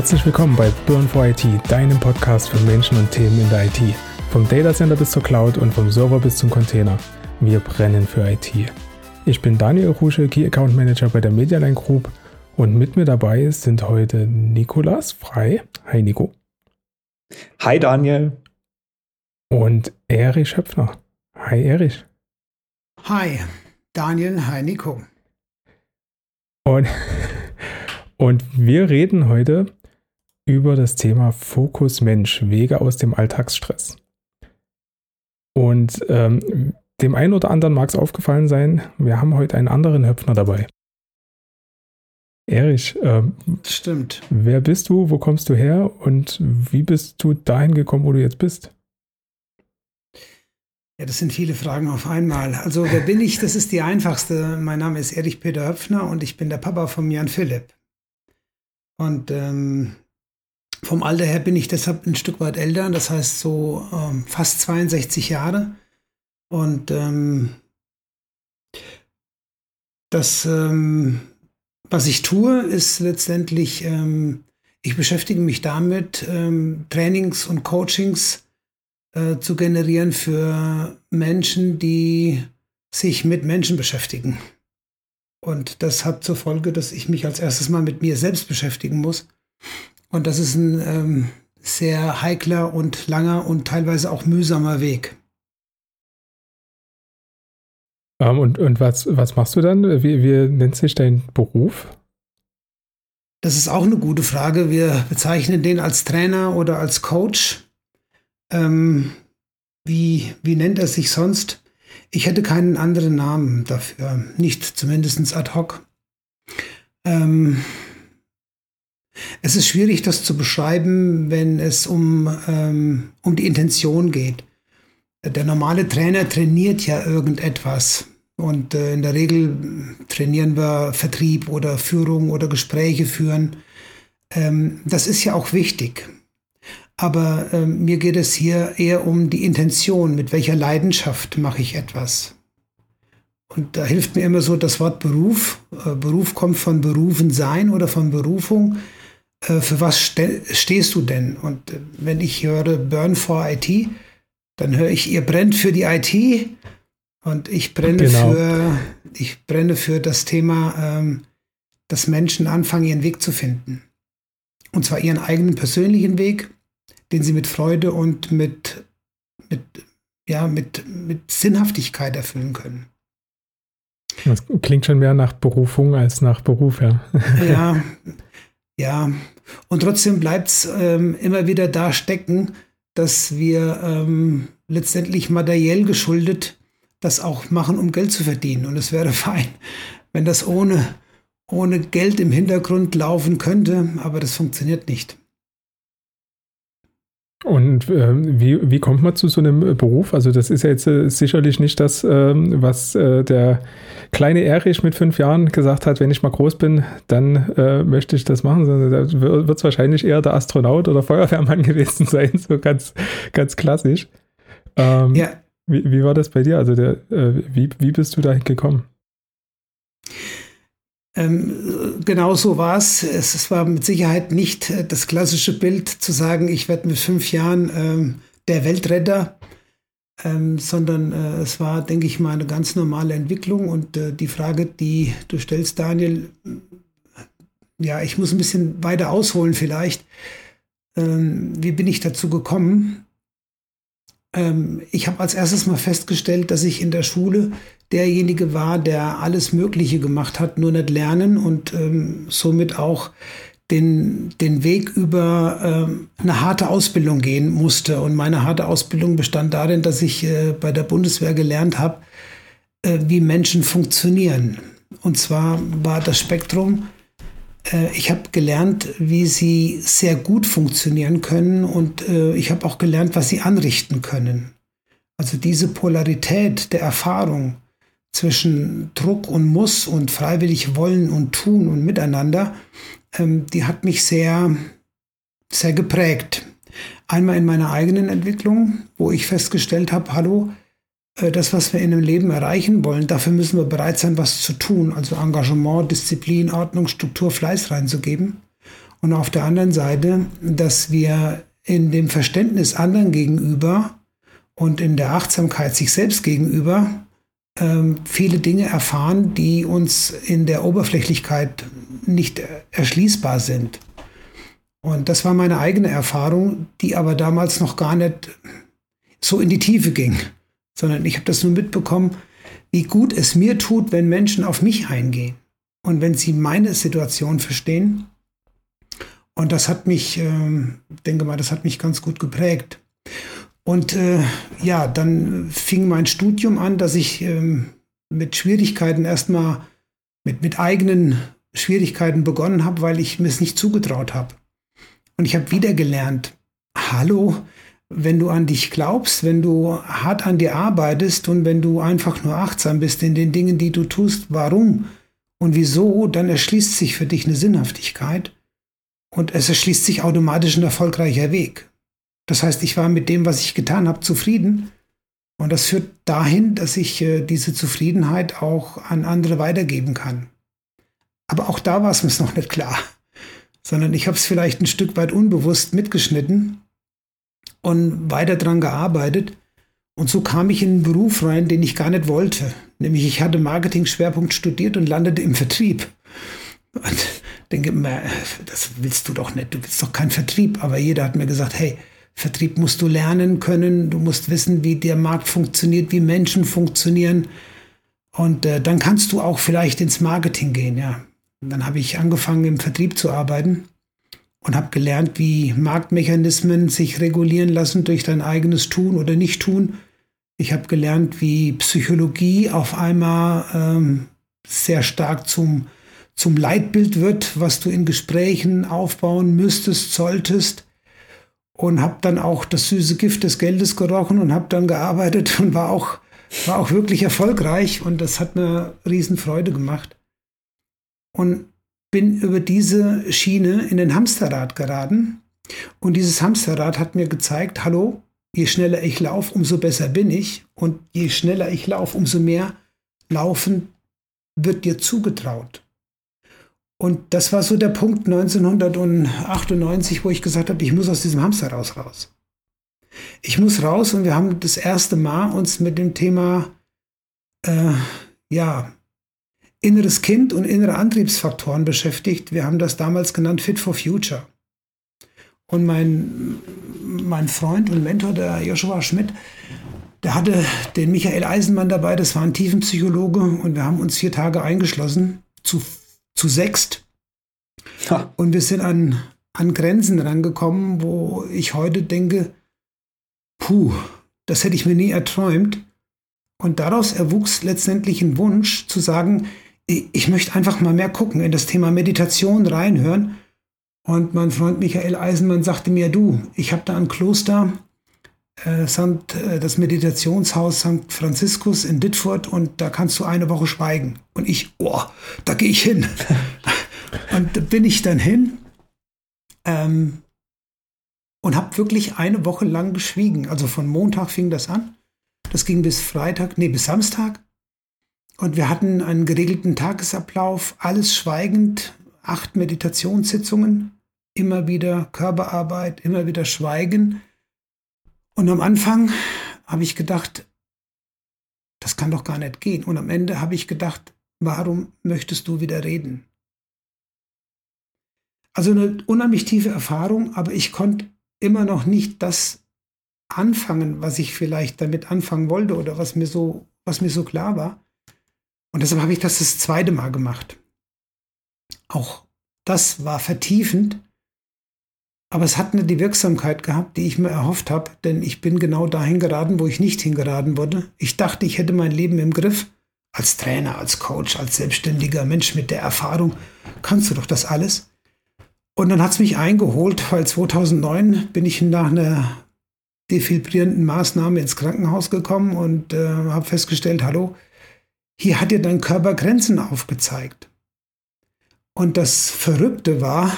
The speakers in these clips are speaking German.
Herzlich willkommen bei Burn for IT, deinem Podcast für Menschen und Themen in der IT. Vom Datacenter bis zur Cloud und vom Server bis zum Container. Wir brennen für IT. Ich bin Daniel Rusche, Key Account Manager bei der Medialine Group und mit mir dabei sind heute Nikolas Frei. Hi Nico. Hi Daniel. Und Erich Schöpfner. Hi Erich. Hi Daniel, hi Nico. Und, und wir reden heute über das Thema Fokus Mensch, Wege aus dem Alltagsstress. Und ähm, dem einen oder anderen mag es aufgefallen sein, wir haben heute einen anderen Höpfner dabei. Erich, ähm, stimmt. Wer bist du? Wo kommst du her? Und wie bist du dahin gekommen, wo du jetzt bist? Ja, das sind viele Fragen auf einmal. Also, wer bin ich? Das ist die einfachste. Mein Name ist Erich Peter Höpfner und ich bin der Papa von Jan Philipp. Und ähm, vom Alter her bin ich deshalb ein Stück weit älter, das heißt so ähm, fast 62 Jahre. Und ähm, das, ähm, was ich tue, ist letztendlich, ähm, ich beschäftige mich damit, ähm, Trainings und Coachings äh, zu generieren für Menschen, die sich mit Menschen beschäftigen. Und das hat zur Folge, dass ich mich als erstes mal mit mir selbst beschäftigen muss und das ist ein ähm, sehr heikler und langer und teilweise auch mühsamer Weg. Um, ähm, und und was, was machst du dann? Wie, wie nennt sich dein Beruf? Das ist auch eine gute Frage. Wir bezeichnen den als Trainer oder als Coach. Ähm, wie, wie nennt er sich sonst? Ich hätte keinen anderen Namen dafür, nicht zumindest ad hoc. Ähm, es ist schwierig, das zu beschreiben, wenn es um, ähm, um die Intention geht. Der normale Trainer trainiert ja irgendetwas. Und äh, in der Regel trainieren wir Vertrieb oder Führung oder Gespräche führen. Ähm, das ist ja auch wichtig. Aber ähm, mir geht es hier eher um die Intention, mit welcher Leidenschaft mache ich etwas. Und da hilft mir immer so das Wort Beruf. Äh, Beruf kommt von Berufen sein oder von Berufung. Äh, für was ste stehst du denn? Und äh, wenn ich höre Burn for IT, dann höre ich, ihr brennt für die IT und ich brenne genau. für, ich brenne für das Thema, ähm, dass Menschen anfangen, ihren Weg zu finden. Und zwar ihren eigenen persönlichen Weg, den sie mit Freude und mit, mit, ja, mit, mit Sinnhaftigkeit erfüllen können. Das klingt schon mehr nach Berufung als nach Beruf, ja. Ja, Ja, und trotzdem bleibt es ähm, immer wieder da stecken, dass wir ähm, letztendlich materiell geschuldet das auch machen, um Geld zu verdienen. Und es wäre fein, wenn das ohne, ohne Geld im Hintergrund laufen könnte, aber das funktioniert nicht. Und äh, wie, wie kommt man zu so einem Beruf? Also das ist ja jetzt äh, sicherlich nicht das, äh, was äh, der kleine Erich mit fünf Jahren gesagt hat, wenn ich mal groß bin, dann äh, möchte ich das machen, sondern da wird es wahrscheinlich eher der Astronaut oder Feuerwehrmann gewesen sein, so ganz, ganz klassisch. Ähm, ja. Wie, wie war das bei dir? Also der, äh, wie, wie bist du dahin gekommen? Ähm, genau so war es. Es war mit Sicherheit nicht äh, das klassische Bild zu sagen, ich werde mit fünf Jahren ähm, der Weltretter, ähm, sondern äh, es war, denke ich mal, eine ganz normale Entwicklung. Und äh, die Frage, die du stellst, Daniel, ja, ich muss ein bisschen weiter ausholen vielleicht. Ähm, wie bin ich dazu gekommen? Ähm, ich habe als erstes mal festgestellt, dass ich in der Schule derjenige war, der alles Mögliche gemacht hat, nur nicht lernen und ähm, somit auch den, den Weg über ähm, eine harte Ausbildung gehen musste. Und meine harte Ausbildung bestand darin, dass ich äh, bei der Bundeswehr gelernt habe, äh, wie Menschen funktionieren. Und zwar war das Spektrum, äh, ich habe gelernt, wie sie sehr gut funktionieren können und äh, ich habe auch gelernt, was sie anrichten können. Also diese Polarität der Erfahrung, zwischen Druck und Muss und freiwillig wollen und tun und miteinander, ähm, die hat mich sehr, sehr geprägt. Einmal in meiner eigenen Entwicklung, wo ich festgestellt habe, hallo, äh, das, was wir in einem Leben erreichen wollen, dafür müssen wir bereit sein, was zu tun, also Engagement, Disziplin, Ordnung, Struktur, Fleiß reinzugeben. Und auf der anderen Seite, dass wir in dem Verständnis anderen gegenüber und in der Achtsamkeit sich selbst gegenüber viele Dinge erfahren, die uns in der Oberflächlichkeit nicht erschließbar sind. Und das war meine eigene Erfahrung, die aber damals noch gar nicht so in die Tiefe ging, sondern ich habe das nur mitbekommen, wie gut es mir tut, wenn Menschen auf mich eingehen und wenn sie meine Situation verstehen. Und das hat mich, äh, denke mal, das hat mich ganz gut geprägt. Und äh, ja, dann fing mein Studium an, dass ich äh, mit Schwierigkeiten erstmal mit, mit eigenen Schwierigkeiten begonnen habe, weil ich mir es nicht zugetraut habe. Und ich habe wieder gelernt, hallo, wenn du an dich glaubst, wenn du hart an dir arbeitest und wenn du einfach nur achtsam bist in den Dingen, die du tust, warum und wieso, dann erschließt sich für dich eine Sinnhaftigkeit und es erschließt sich automatisch ein erfolgreicher Weg. Das heißt, ich war mit dem, was ich getan habe, zufrieden. Und das führt dahin, dass ich äh, diese Zufriedenheit auch an andere weitergeben kann. Aber auch da war es mir noch nicht klar sondern ich habe es vielleicht ein Stück weit unbewusst mitgeschnitten und weiter dran gearbeitet. Und so kam ich in einen Beruf rein, den ich gar nicht wollte. Nämlich ich hatte Marketing-Schwerpunkt studiert und landete im Vertrieb. Und denke mir, das willst du doch nicht, du willst doch keinen Vertrieb. Aber jeder hat mir gesagt, hey, Vertrieb musst du lernen können, du musst wissen, wie der Markt funktioniert, wie Menschen funktionieren. Und äh, dann kannst du auch vielleicht ins Marketing gehen, ja. Und dann habe ich angefangen, im Vertrieb zu arbeiten und habe gelernt, wie Marktmechanismen sich regulieren lassen durch dein eigenes Tun oder Nicht-Tun. Ich habe gelernt, wie Psychologie auf einmal ähm, sehr stark zum, zum Leitbild wird, was du in Gesprächen aufbauen müsstest, solltest. Und habe dann auch das süße Gift des Geldes gerochen und habe dann gearbeitet und war auch, war auch wirklich erfolgreich. Und das hat mir Riesenfreude gemacht und bin über diese Schiene in den Hamsterrad geraten. Und dieses Hamsterrad hat mir gezeigt, hallo, je schneller ich laufe, umso besser bin ich. Und je schneller ich laufe, umso mehr Laufen wird dir zugetraut. Und das war so der Punkt 1998, wo ich gesagt habe, ich muss aus diesem Hamsterrad raus. Ich muss raus und wir haben das erste Mal uns mit dem Thema äh, ja, inneres Kind und innere Antriebsfaktoren beschäftigt. Wir haben das damals genannt Fit for Future. Und mein, mein Freund und Mentor, der Joshua Schmidt, der hatte den Michael Eisenmann dabei, das war ein Tiefenpsychologe, und wir haben uns vier Tage eingeschlossen, zu, zu sechst. Ha. Und wir sind an, an Grenzen rangekommen, wo ich heute denke, puh, das hätte ich mir nie erträumt. Und daraus erwuchs letztendlich ein Wunsch zu sagen, ich möchte einfach mal mehr gucken, in das Thema Meditation reinhören. Und mein Freund Michael Eisenmann sagte mir, du, ich habe da ein Kloster, äh, äh, das Meditationshaus St. Franziskus in Ditfurt und da kannst du eine Woche schweigen. Und ich, oh, da gehe ich hin. und da bin ich dann hin ähm, und habe wirklich eine Woche lang geschwiegen. Also von Montag fing das an. Das ging bis Freitag, nee, bis Samstag. Und wir hatten einen geregelten Tagesablauf, alles schweigend, acht Meditationssitzungen, immer wieder Körperarbeit, immer wieder Schweigen. Und am Anfang habe ich gedacht, das kann doch gar nicht gehen. Und am Ende habe ich gedacht, warum möchtest du wieder reden? Also eine unheimlich tiefe Erfahrung, aber ich konnte immer noch nicht das anfangen, was ich vielleicht damit anfangen wollte oder was mir so, was mir so klar war. Und deshalb habe ich das das zweite Mal gemacht. Auch das war vertiefend, aber es hat nicht die Wirksamkeit gehabt, die ich mir erhofft habe, denn ich bin genau dahin geraten, wo ich nicht hingeraten wurde. Ich dachte, ich hätte mein Leben im Griff. Als Trainer, als Coach, als selbstständiger Mensch mit der Erfahrung kannst du doch das alles. Und dann hat es mich eingeholt, weil 2009 bin ich nach einer defibrierenden Maßnahme ins Krankenhaus gekommen und äh, habe festgestellt, hallo, hier hat dir dein Körper Grenzen aufgezeigt. Und das Verrückte war,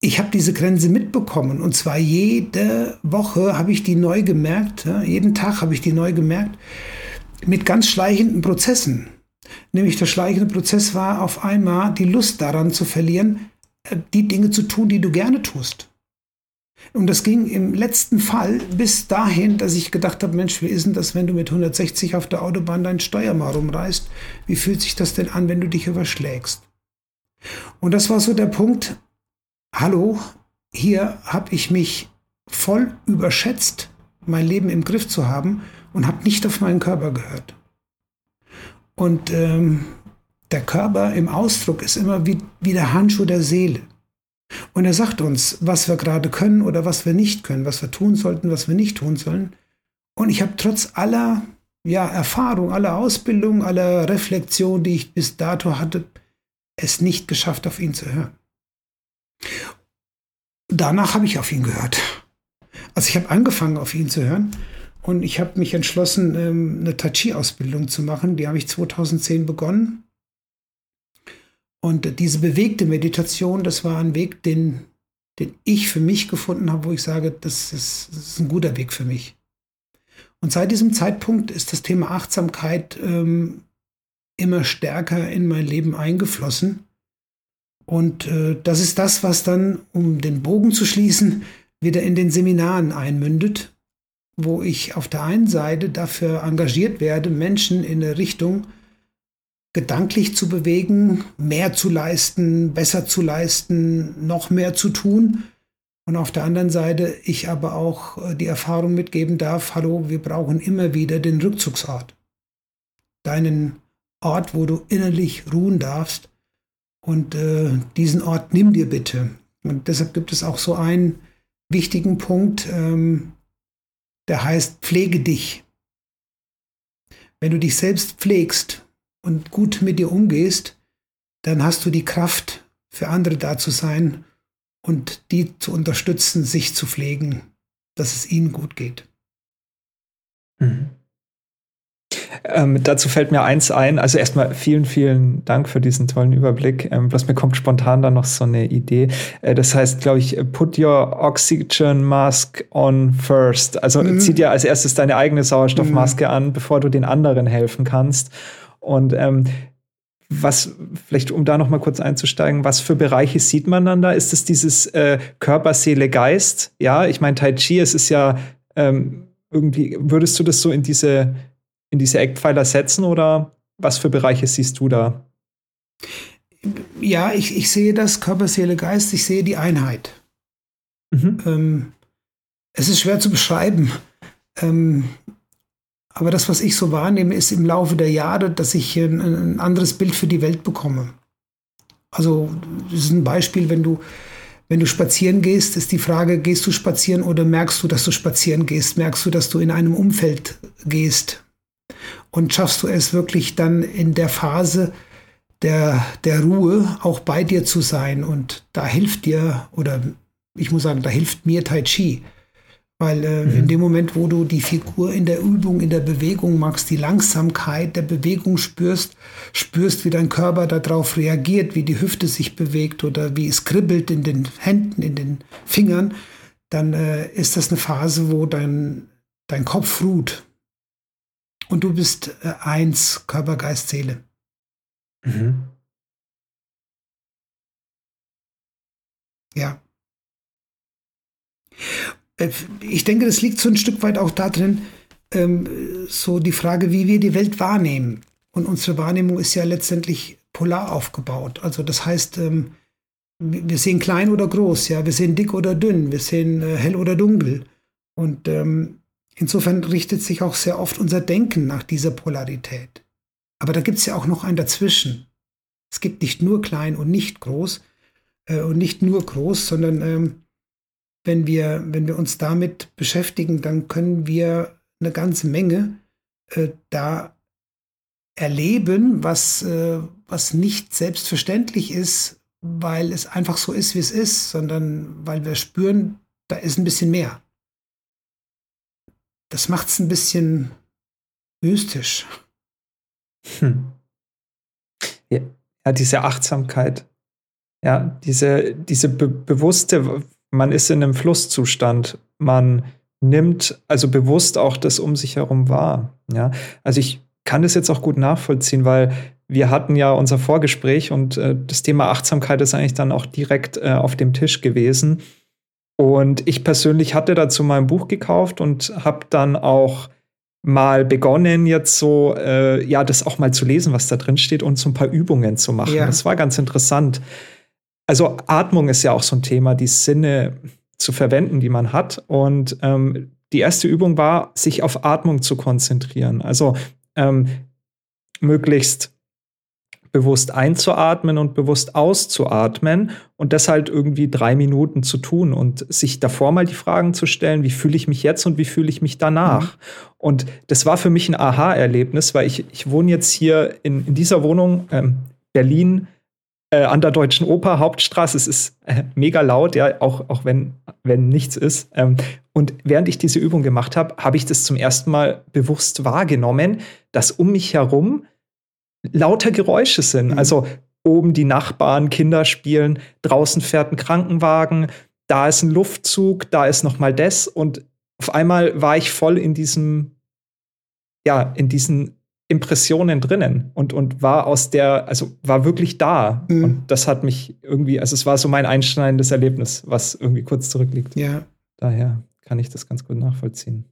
ich habe diese Grenze mitbekommen. Und zwar jede Woche habe ich die neu gemerkt, jeden Tag habe ich die neu gemerkt, mit ganz schleichenden Prozessen. Nämlich der schleichende Prozess war auf einmal die Lust daran zu verlieren, die Dinge zu tun, die du gerne tust. Und das ging im letzten Fall bis dahin, dass ich gedacht habe, Mensch, wie ist denn das, wenn du mit 160 auf der Autobahn deinen Steuer mal rumreißt? Wie fühlt sich das denn an, wenn du dich überschlägst? Und das war so der Punkt, hallo, hier habe ich mich voll überschätzt, mein Leben im Griff zu haben und habe nicht auf meinen Körper gehört. Und ähm, der Körper im Ausdruck ist immer wie, wie der Handschuh der Seele. Und er sagt uns, was wir gerade können oder was wir nicht können, was wir tun sollten, was wir nicht tun sollen. Und ich habe trotz aller ja, Erfahrung, aller Ausbildung, aller Reflexion, die ich bis dato hatte, es nicht geschafft, auf ihn zu hören. Danach habe ich auf ihn gehört. Also ich habe angefangen, auf ihn zu hören und ich habe mich entschlossen, ähm, eine Tai Chi-Ausbildung zu machen. Die habe ich 2010 begonnen. Und diese bewegte Meditation, das war ein Weg, den, den ich für mich gefunden habe, wo ich sage, das ist, das ist ein guter Weg für mich. Und seit diesem Zeitpunkt ist das Thema Achtsamkeit ähm, immer stärker in mein Leben eingeflossen. Und äh, das ist das, was dann, um den Bogen zu schließen, wieder in den Seminaren einmündet, wo ich auf der einen Seite dafür engagiert werde, Menschen in eine Richtung gedanklich zu bewegen, mehr zu leisten, besser zu leisten, noch mehr zu tun. Und auf der anderen Seite ich aber auch äh, die Erfahrung mitgeben darf, hallo, wir brauchen immer wieder den Rückzugsort. Deinen Ort, wo du innerlich ruhen darfst. Und äh, diesen Ort nimm dir bitte. Und deshalb gibt es auch so einen wichtigen Punkt, ähm, der heißt, pflege dich. Wenn du dich selbst pflegst, und gut mit dir umgehst, dann hast du die Kraft, für andere da zu sein und die zu unterstützen, sich zu pflegen, dass es ihnen gut geht. Mhm. Ähm, dazu fällt mir eins ein. Also erstmal vielen, vielen Dank für diesen tollen Überblick. Ähm, bloß mir kommt spontan dann noch so eine Idee. Äh, das heißt, glaube ich, put your oxygen mask on first. Also mhm. zieh dir als erstes deine eigene Sauerstoffmaske mhm. an, bevor du den anderen helfen kannst. Und ähm, was, vielleicht um da noch mal kurz einzusteigen, was für Bereiche sieht man dann da? Ist es dieses äh, Körper, Seele, Geist? Ja, ich meine, Tai Chi, es ist ja ähm, irgendwie, würdest du das so in diese, in diese Eckpfeiler setzen oder was für Bereiche siehst du da? Ja, ich, ich sehe das Körper, Seele, Geist, ich sehe die Einheit. Mhm. Ähm, es ist schwer zu beschreiben. Ähm, aber das, was ich so wahrnehme, ist im Laufe der Jahre, dass ich ein, ein anderes Bild für die Welt bekomme. Also, das ist ein Beispiel, wenn du, wenn du spazieren gehst, ist die Frage, gehst du spazieren oder merkst du, dass du spazieren gehst? Merkst du, dass du in einem Umfeld gehst? Und schaffst du es wirklich dann in der Phase der, der Ruhe auch bei dir zu sein? Und da hilft dir, oder ich muss sagen, da hilft mir Tai Chi weil äh, mhm. in dem Moment, wo du die Figur in der Übung, in der Bewegung machst, die Langsamkeit der Bewegung spürst, spürst, wie dein Körper darauf reagiert, wie die Hüfte sich bewegt oder wie es kribbelt in den Händen, in den Fingern, dann äh, ist das eine Phase, wo dein, dein Kopf ruht. Und du bist äh, eins, Körper, Geist, Seele. Mhm. Ja. Äh, ich denke, das liegt so ein Stück weit auch darin, ähm, so die Frage, wie wir die Welt wahrnehmen. Und unsere Wahrnehmung ist ja letztendlich polar aufgebaut. Also das heißt, ähm, wir sehen klein oder groß, ja, wir sehen dick oder dünn, wir sehen äh, hell oder dunkel. Und ähm, insofern richtet sich auch sehr oft unser Denken nach dieser Polarität. Aber da gibt es ja auch noch ein Dazwischen. Es gibt nicht nur klein und nicht groß äh, und nicht nur groß, sondern ähm, wenn wir, wenn wir uns damit beschäftigen, dann können wir eine ganze Menge äh, da erleben, was, äh, was nicht selbstverständlich ist, weil es einfach so ist, wie es ist, sondern weil wir spüren, da ist ein bisschen mehr. Das macht es ein bisschen mystisch. Hm. Ja, ja, diese Achtsamkeit, ja, diese, diese be bewusste man ist in einem Flusszustand. Man nimmt also bewusst auch das um sich herum wahr. Ja, also ich kann das jetzt auch gut nachvollziehen, weil wir hatten ja unser Vorgespräch und äh, das Thema Achtsamkeit ist eigentlich dann auch direkt äh, auf dem Tisch gewesen. Und ich persönlich hatte dazu mein Buch gekauft und habe dann auch mal begonnen, jetzt so, äh, ja, das auch mal zu lesen, was da drin steht und so ein paar Übungen zu machen. Ja. Das war ganz interessant. Also Atmung ist ja auch so ein Thema, die Sinne zu verwenden, die man hat. Und ähm, die erste Übung war, sich auf Atmung zu konzentrieren. Also ähm, möglichst bewusst einzuatmen und bewusst auszuatmen und das halt irgendwie drei Minuten zu tun und sich davor mal die Fragen zu stellen, wie fühle ich mich jetzt und wie fühle ich mich danach. Mhm. Und das war für mich ein Aha-Erlebnis, weil ich, ich wohne jetzt hier in, in dieser Wohnung, ähm, Berlin, äh, an der Deutschen Oper, Hauptstraße. Es ist äh, mega laut, ja, auch, auch wenn, wenn nichts ist. Ähm, und während ich diese Übung gemacht habe, habe ich das zum ersten Mal bewusst wahrgenommen, dass um mich herum lauter Geräusche sind. Mhm. Also oben die Nachbarn, Kinder spielen, draußen fährt ein Krankenwagen, da ist ein Luftzug, da ist noch mal das und auf einmal war ich voll in diesem ja, in diesen Impressionen drinnen und, und war aus der, also war wirklich da. Mhm. Und das hat mich irgendwie, also es war so mein einschneidendes Erlebnis, was irgendwie kurz zurückliegt. Ja. Daher kann ich das ganz gut nachvollziehen.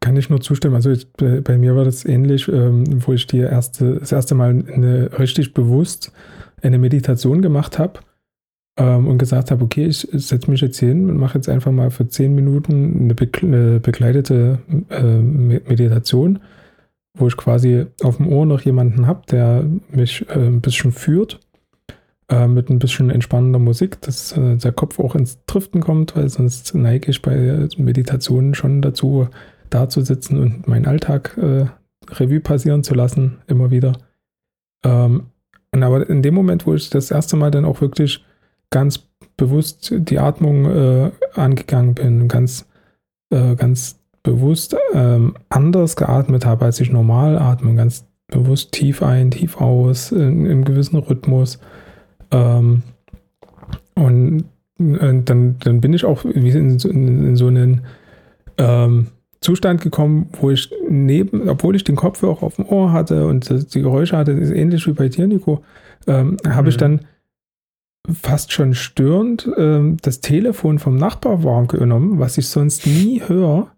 Kann ich nur zustimmen. Also ich, bei, bei, mir war das ähnlich, ähm, wo ich die erste, das erste Mal eine, richtig bewusst eine Meditation gemacht habe ähm, und gesagt habe, okay, ich setze mich jetzt hin und mache jetzt einfach mal für zehn Minuten eine, be eine begleitete äh, Meditation, wo ich quasi auf dem Ohr noch jemanden habe, der mich äh, ein bisschen führt äh, mit ein bisschen entspannender Musik, dass äh, der Kopf auch ins Driften kommt, weil sonst neige ich bei Meditationen schon dazu, da zu sitzen und meinen Alltag äh, Revue passieren zu lassen, immer wieder. Ähm, aber in dem Moment, wo ich das erste Mal dann auch wirklich ganz bewusst die Atmung äh, angegangen bin, ganz, äh, ganz bewusst ähm, anders geatmet habe, als ich normal atme, ganz bewusst tief ein, tief aus, in, im gewissen Rhythmus. Ähm, und, und, dann, dann bin ich auch in, in, in so einen ähm, Zustand gekommen, wo ich neben, obwohl ich den Kopfhörer auf dem Ohr hatte und die Geräusche hatte, ist ähnlich wie bei dir, Nico, ähm, habe mhm. ich dann fast schon störend ähm, das Telefon vom Nachbar warm genommen, was ich sonst nie höre,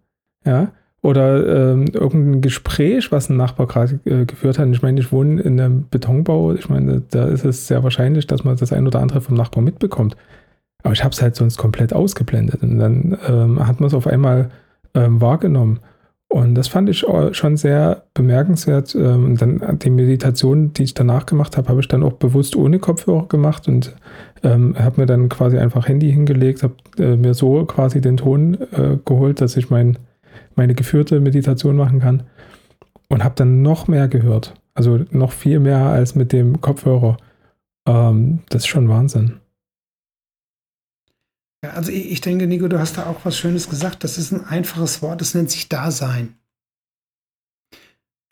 ja, oder ähm, irgendein Gespräch, was ein Nachbar gerade äh, geführt hat. Ich meine, ich wohne in einem Betonbau. Ich meine, da ist es sehr wahrscheinlich, dass man das ein oder andere vom Nachbar mitbekommt. Aber ich habe es halt sonst komplett ausgeblendet. Und dann ähm, hat man es auf einmal ähm, wahrgenommen. Und das fand ich schon sehr bemerkenswert. Ähm, und dann die Meditation, die ich danach gemacht habe, habe ich dann auch bewusst ohne Kopfhörer gemacht und ähm, habe mir dann quasi einfach Handy hingelegt, habe äh, mir so quasi den Ton äh, geholt, dass ich mein, meine geführte Meditation machen kann und habe dann noch mehr gehört. Also noch viel mehr als mit dem Kopfhörer. Ähm, das ist schon Wahnsinn. Ja, also ich, ich denke, Nico, du hast da auch was Schönes gesagt. Das ist ein einfaches Wort, das nennt sich Dasein.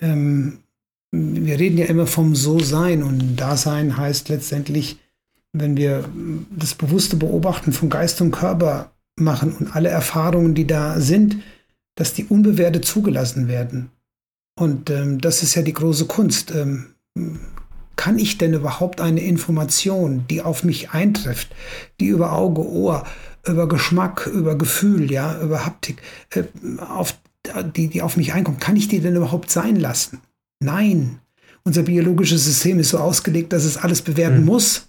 Ähm, wir reden ja immer vom So-Sein und Dasein heißt letztendlich, wenn wir das bewusste Beobachten von Geist und Körper machen und alle Erfahrungen, die da sind, dass die unbewertet zugelassen werden. Und ähm, das ist ja die große Kunst. Ähm, kann ich denn überhaupt eine Information, die auf mich eintrifft, die über Auge, Ohr, über Geschmack, über Gefühl, ja, über Haptik, äh, auf, die, die auf mich einkommt, kann ich die denn überhaupt sein lassen? Nein. Unser biologisches System ist so ausgelegt, dass es alles bewerten mhm. muss.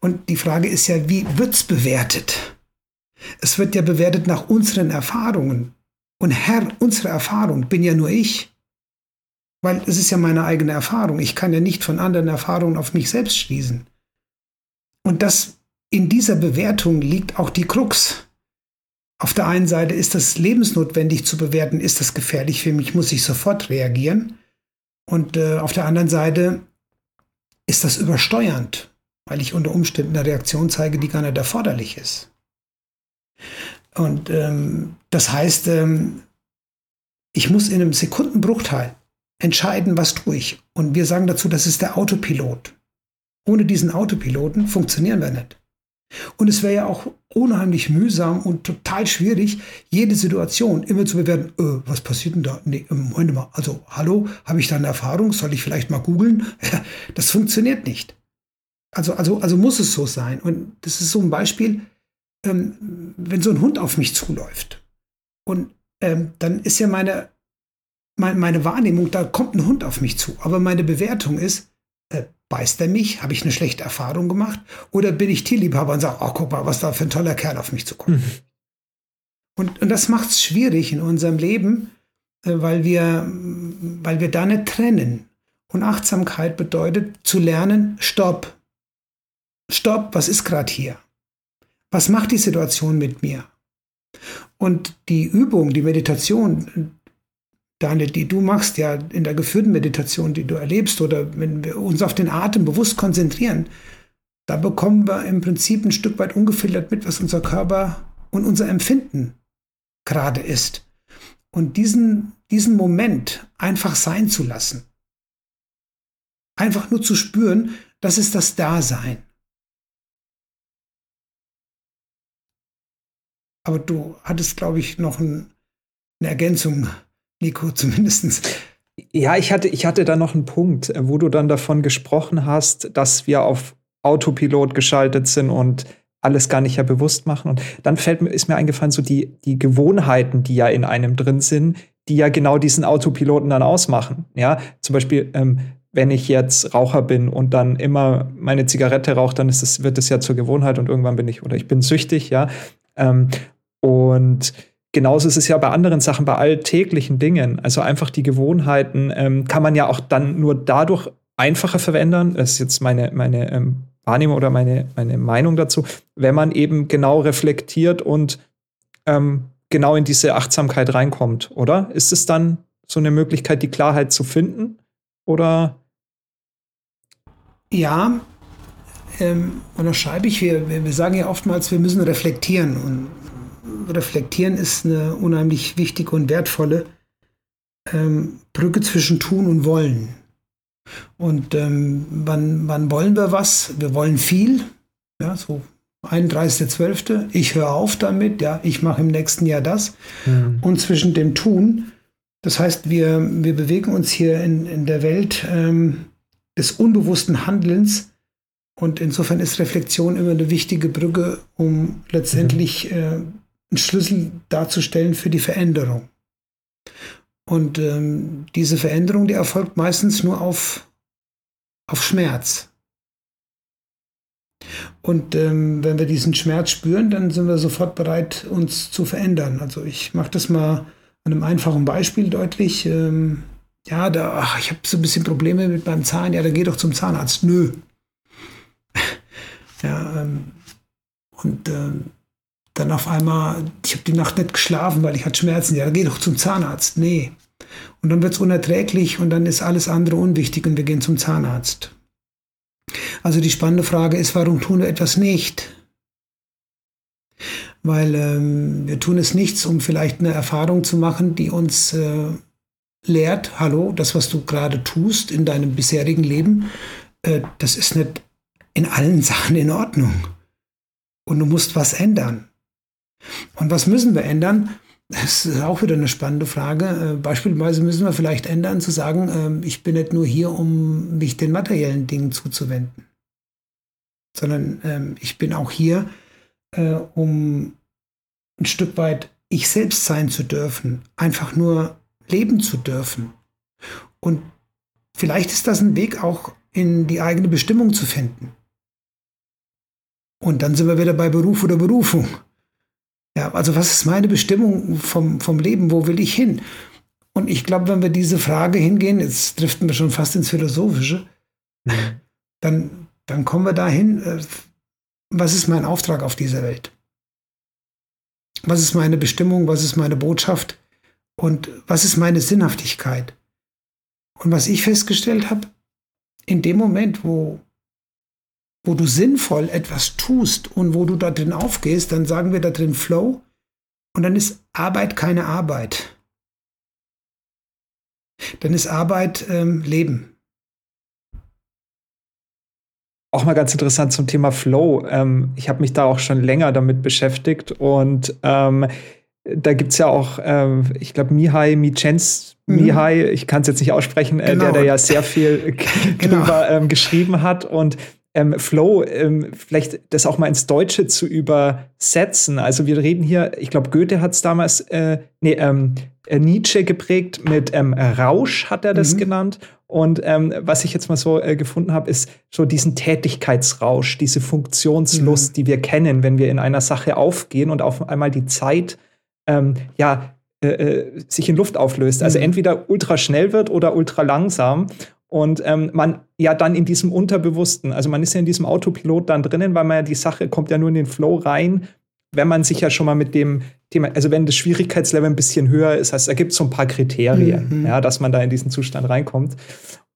Und die Frage ist ja, wie wird es bewertet? Es wird ja bewertet nach unseren Erfahrungen. Und Herr, unsere Erfahrung bin ja nur ich. Weil es ist ja meine eigene Erfahrung. Ich kann ja nicht von anderen Erfahrungen auf mich selbst schließen. Und das in dieser Bewertung liegt auch die Krux. Auf der einen Seite ist das lebensnotwendig zu bewerten, ist das gefährlich für mich, muss ich sofort reagieren. Und äh, auf der anderen Seite ist das übersteuernd, weil ich unter Umständen eine Reaktion zeige, die gar nicht erforderlich ist. Und ähm, das heißt, ähm, ich muss in einem Sekundenbruchteil entscheiden, was tue ich. Und wir sagen dazu, das ist der Autopilot. Ohne diesen Autopiloten funktionieren wir nicht. Und es wäre ja auch unheimlich mühsam und total schwierig, jede Situation immer zu bewerten. Äh, was passiert denn da? Nee, ähm, Moment mal. Also, hallo, habe ich da eine Erfahrung? Soll ich vielleicht mal googeln? das funktioniert nicht. Also, also, also muss es so sein. Und das ist so ein Beispiel, ähm, wenn so ein Hund auf mich zuläuft. Und ähm, dann ist ja meine, meine, Wahrnehmung, da kommt ein Hund auf mich zu. Aber meine Bewertung ist, äh, beißt er mich? Habe ich eine schlechte Erfahrung gemacht? Oder bin ich Tierliebhaber und sage, ach, guck mal, was da für ein toller Kerl auf mich zukommt? Mhm. Und, und das macht es schwierig in unserem Leben, äh, weil, wir, weil wir da nicht trennen. Und Achtsamkeit bedeutet zu lernen, stopp. Stopp, was ist gerade hier? Was macht die Situation mit mir? Und die Übung, die Meditation, Daniel, die du machst, ja in der geführten Meditation, die du erlebst, oder wenn wir uns auf den Atem bewusst konzentrieren, da bekommen wir im Prinzip ein Stück weit ungefiltert mit, was unser Körper und unser Empfinden gerade ist. Und diesen, diesen Moment einfach sein zu lassen, einfach nur zu spüren, das ist das Dasein. Aber du hattest, glaube ich, noch ein, eine Ergänzung Nico, zumindest. Ja, ich hatte, ich hatte da noch einen Punkt, äh, wo du dann davon gesprochen hast, dass wir auf Autopilot geschaltet sind und alles gar nicht ja bewusst machen. Und dann fällt mir, ist mir eingefallen, so die, die Gewohnheiten, die ja in einem drin sind, die ja genau diesen Autopiloten dann ausmachen. Ja, zum Beispiel, ähm, wenn ich jetzt Raucher bin und dann immer meine Zigarette rauche, dann ist es, wird es ja zur Gewohnheit und irgendwann bin ich, oder ich bin süchtig, ja. Ähm, und genauso ist es ja bei anderen Sachen, bei alltäglichen Dingen. Also einfach die Gewohnheiten ähm, kann man ja auch dann nur dadurch einfacher verändern. Das ist jetzt meine, meine ähm, Wahrnehmung oder meine, meine Meinung dazu, wenn man eben genau reflektiert und ähm, genau in diese Achtsamkeit reinkommt, oder? Ist es dann so eine Möglichkeit, die Klarheit zu finden? Oder? Ja, ähm, unterschreibe ich. Wir, wir sagen ja oftmals, wir müssen reflektieren. Und Reflektieren ist eine unheimlich wichtige und wertvolle ähm, Brücke zwischen Tun und Wollen. Und ähm, wann, wann wollen wir was? Wir wollen viel. Ja, so 31.12. Ich höre auf damit. Ja, ich mache im nächsten Jahr das. Mhm. Und zwischen dem Tun, das heißt, wir, wir bewegen uns hier in, in der Welt ähm, des unbewussten Handelns. Und insofern ist Reflexion immer eine wichtige Brücke, um letztendlich mhm. äh, einen Schlüssel darzustellen für die Veränderung. Und ähm, diese Veränderung, die erfolgt meistens nur auf, auf Schmerz. Und ähm, wenn wir diesen Schmerz spüren, dann sind wir sofort bereit, uns zu verändern. Also ich mache das mal an einem einfachen Beispiel deutlich. Ähm, ja, da, ach, ich habe so ein bisschen Probleme mit meinem Zahn. Ja, dann geh doch zum Zahnarzt. Nö. ja, ähm, und ähm, dann auf einmal, ich habe die Nacht nicht geschlafen, weil ich hatte Schmerzen. Ja, geh doch zum Zahnarzt. Nee. Und dann wird es unerträglich und dann ist alles andere unwichtig und wir gehen zum Zahnarzt. Also die spannende Frage ist, warum tun wir etwas nicht? Weil ähm, wir tun es nichts, um vielleicht eine Erfahrung zu machen, die uns äh, lehrt, hallo, das, was du gerade tust in deinem bisherigen Leben, äh, das ist nicht in allen Sachen in Ordnung. Und du musst was ändern. Und was müssen wir ändern? Das ist auch wieder eine spannende Frage. Äh, beispielsweise müssen wir vielleicht ändern, zu sagen, ähm, ich bin nicht nur hier, um mich den materiellen Dingen zuzuwenden, sondern ähm, ich bin auch hier, äh, um ein Stück weit ich selbst sein zu dürfen, einfach nur leben zu dürfen. Und vielleicht ist das ein Weg auch in die eigene Bestimmung zu finden. Und dann sind wir wieder bei Beruf oder Berufung. Ja, also was ist meine Bestimmung vom, vom Leben? Wo will ich hin? Und ich glaube, wenn wir diese Frage hingehen, jetzt driften wir schon fast ins Philosophische, mhm. dann, dann kommen wir dahin, äh, was ist mein Auftrag auf dieser Welt? Was ist meine Bestimmung? Was ist meine Botschaft? Und was ist meine Sinnhaftigkeit? Und was ich festgestellt habe, in dem Moment, wo wo du sinnvoll etwas tust und wo du da drin aufgehst, dann sagen wir da drin Flow und dann ist Arbeit keine Arbeit. Dann ist Arbeit ähm, Leben. auch mal ganz interessant zum Thema Flow. Ähm, ich habe mich da auch schon länger damit beschäftigt und ähm, da gibt es ja auch, ähm, ich glaube, Mihai Micens, mhm. Mihai, ich kann es jetzt nicht aussprechen, äh, genau. der da ja sehr viel genau. drüber ähm, geschrieben hat. Und ähm, Flow, ähm, vielleicht das auch mal ins Deutsche zu übersetzen. Also wir reden hier, ich glaube, Goethe hat es damals, äh, nee, ähm, äh, Nietzsche geprägt mit ähm, Rausch, hat er das mhm. genannt. Und ähm, was ich jetzt mal so äh, gefunden habe, ist so diesen Tätigkeitsrausch, diese Funktionslust, mhm. die wir kennen, wenn wir in einer Sache aufgehen und auf einmal die Zeit ähm, ja äh, äh sich in Luft auflöst. Also mhm. entweder ultra schnell wird oder ultra langsam und ähm, man ja dann in diesem Unterbewussten, also man ist ja in diesem Autopilot dann drinnen, weil man ja die Sache kommt ja nur in den Flow rein, wenn man sich ja schon mal mit dem Thema, also wenn das Schwierigkeitslevel ein bisschen höher ist, heißt, da gibt es so ein paar Kriterien, mhm. ja, dass man da in diesen Zustand reinkommt.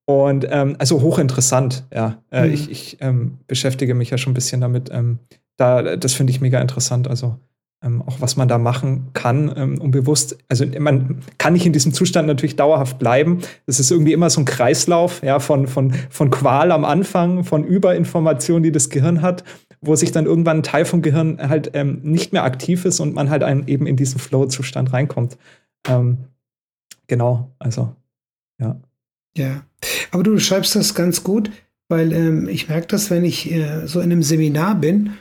Und ähm, also hochinteressant, ja. Äh, mhm. Ich, ich ähm, beschäftige mich ja schon ein bisschen damit. Ähm, da, das finde ich mega interessant. Also ähm, auch was man da machen kann, ähm, um bewusst, also man kann nicht in diesem Zustand natürlich dauerhaft bleiben. Es ist irgendwie immer so ein Kreislauf, ja, von, von, von Qual am Anfang, von Überinformation, die das Gehirn hat, wo sich dann irgendwann ein Teil vom Gehirn halt ähm, nicht mehr aktiv ist und man halt einen eben in diesen Flow-Zustand reinkommt. Ähm, genau, also, ja. Ja, aber du schreibst das ganz gut, weil ähm, ich merke das, wenn ich äh, so in einem Seminar bin,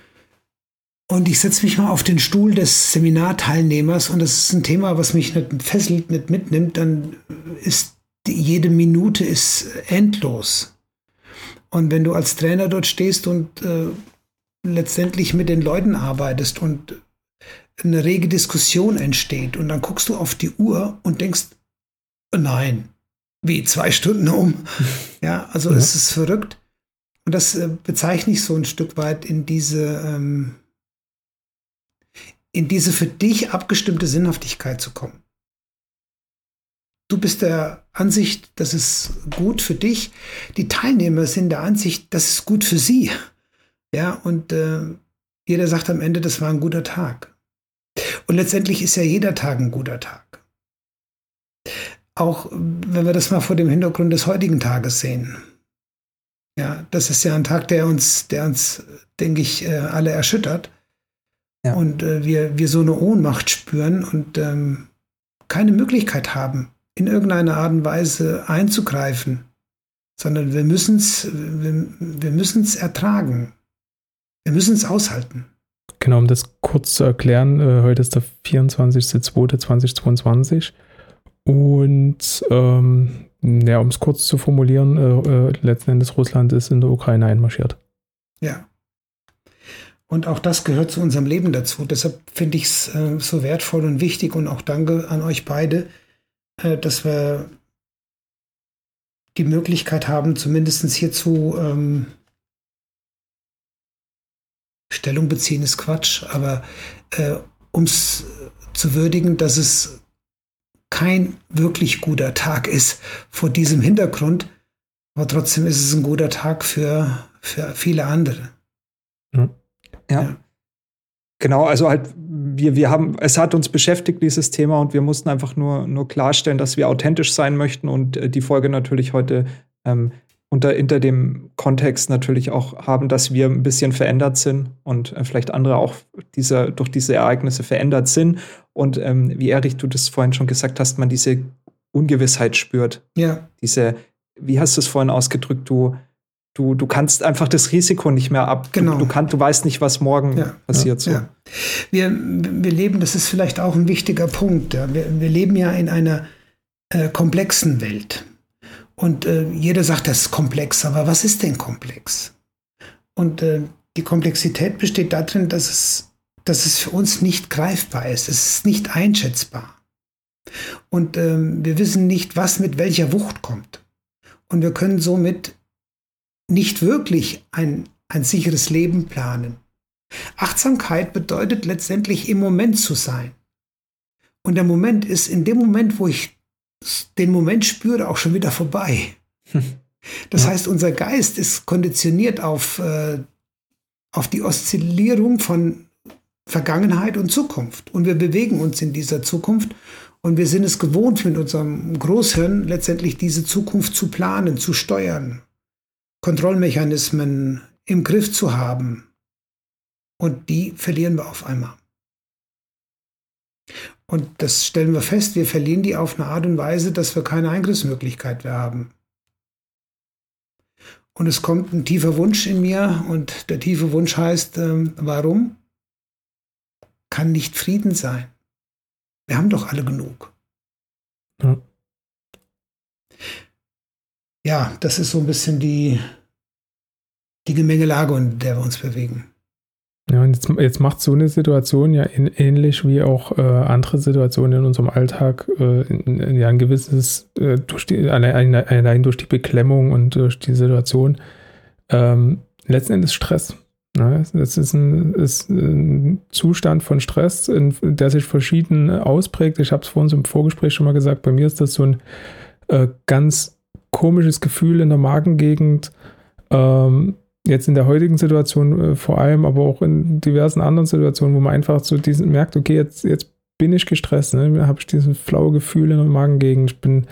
und ich setze mich mal auf den Stuhl des Seminarteilnehmers und das ist ein Thema, was mich nicht fesselt, nicht mitnimmt, dann ist jede Minute ist endlos. Und wenn du als Trainer dort stehst und äh, letztendlich mit den Leuten arbeitest und eine rege Diskussion entsteht und dann guckst du auf die Uhr und denkst, nein, wie zwei Stunden um. ja, also ja. es ist verrückt. Und das äh, bezeichne ich so ein Stück weit in diese ähm, in diese für dich abgestimmte Sinnhaftigkeit zu kommen. Du bist der Ansicht, das ist gut für dich. Die Teilnehmer sind der Ansicht, das ist gut für sie. Ja, und äh, jeder sagt am Ende, das war ein guter Tag. Und letztendlich ist ja jeder Tag ein guter Tag. Auch wenn wir das mal vor dem Hintergrund des heutigen Tages sehen. Ja, das ist ja ein Tag, der uns, der uns, denke ich, äh, alle erschüttert. Ja. Und äh, wir, wir so eine Ohnmacht spüren und ähm, keine Möglichkeit haben, in irgendeiner Art und Weise einzugreifen, sondern wir müssen es wir, wir müssen's ertragen. Wir müssen es aushalten. Genau, um das kurz zu erklären, äh, heute ist der 24.02.2022 und ähm, ja, um es kurz zu formulieren, äh, äh, letzten Endes Russland ist in der Ukraine einmarschiert. Ja. Und auch das gehört zu unserem Leben dazu. Deshalb finde ich es äh, so wertvoll und wichtig und auch danke an euch beide, äh, dass wir die Möglichkeit haben, zumindest hierzu ähm, Stellung beziehen ist Quatsch, aber äh, um es zu würdigen, dass es kein wirklich guter Tag ist vor diesem Hintergrund, aber trotzdem ist es ein guter Tag für, für viele andere. Ja. Ja. Genau, also halt, wir, wir haben, es hat uns beschäftigt, dieses Thema, und wir mussten einfach nur, nur klarstellen, dass wir authentisch sein möchten und äh, die Folge natürlich heute ähm, unter, hinter dem Kontext natürlich auch haben, dass wir ein bisschen verändert sind und äh, vielleicht andere auch diese, durch diese Ereignisse verändert sind. Und ähm, wie Erich, du das vorhin schon gesagt hast, man diese Ungewissheit spürt. Ja. Diese, wie hast du es vorhin ausgedrückt, du, du, du kannst einfach das Risiko nicht mehr ab. Genau. Du, du, kann, du weißt nicht, was morgen ja, passiert. Ja, so. Ja. Wir, wir leben, das ist vielleicht auch ein wichtiger Punkt. Wir, wir leben ja in einer äh, komplexen Welt. Und äh, jeder sagt, das ist komplex, aber was ist denn komplex? Und äh, die Komplexität besteht darin, dass es, dass es für uns nicht greifbar ist. Es ist nicht einschätzbar. Und ähm, wir wissen nicht, was mit welcher Wucht kommt. Und wir können somit nicht wirklich ein, ein sicheres Leben planen. Achtsamkeit bedeutet letztendlich im Moment zu sein. Und der Moment ist in dem Moment, wo ich den Moment spüre, auch schon wieder vorbei. Das ja. heißt, unser Geist ist konditioniert auf, äh, auf die Oszillierung von Vergangenheit und Zukunft. Und wir bewegen uns in dieser Zukunft und wir sind es gewohnt, mit unserem Großhirn letztendlich diese Zukunft zu planen, zu steuern, Kontrollmechanismen im Griff zu haben. Und die verlieren wir auf einmal. Und das stellen wir fest, wir verlieren die auf eine Art und Weise, dass wir keine Eingriffsmöglichkeit mehr haben. Und es kommt ein tiefer Wunsch in mir und der tiefe Wunsch heißt, ähm, warum kann nicht Frieden sein? Wir haben doch alle genug. Ja. ja, das ist so ein bisschen die, die Gemengelage, in der wir uns bewegen. Ja, und jetzt, jetzt macht so eine Situation ja in, ähnlich wie auch äh, andere Situationen in unserem Alltag äh, in, in, ja ein gewisses, äh, durch die, allein, allein, durch die Beklemmung und durch die Situation, ähm, letzten Endes Stress. Ne? Das ist ein, ist ein, Zustand von Stress, in, der sich verschieden ausprägt. Ich habe es vorhin so im Vorgespräch schon mal gesagt, bei mir ist das so ein äh, ganz komisches Gefühl in der Magengegend. Ähm, jetzt in der heutigen Situation äh, vor allem, aber auch in diversen anderen Situationen, wo man einfach so diesen merkt, okay, jetzt, jetzt bin ich gestresst, ne? habe ich dieses flaue Gefühl in der Magengegend, ich bin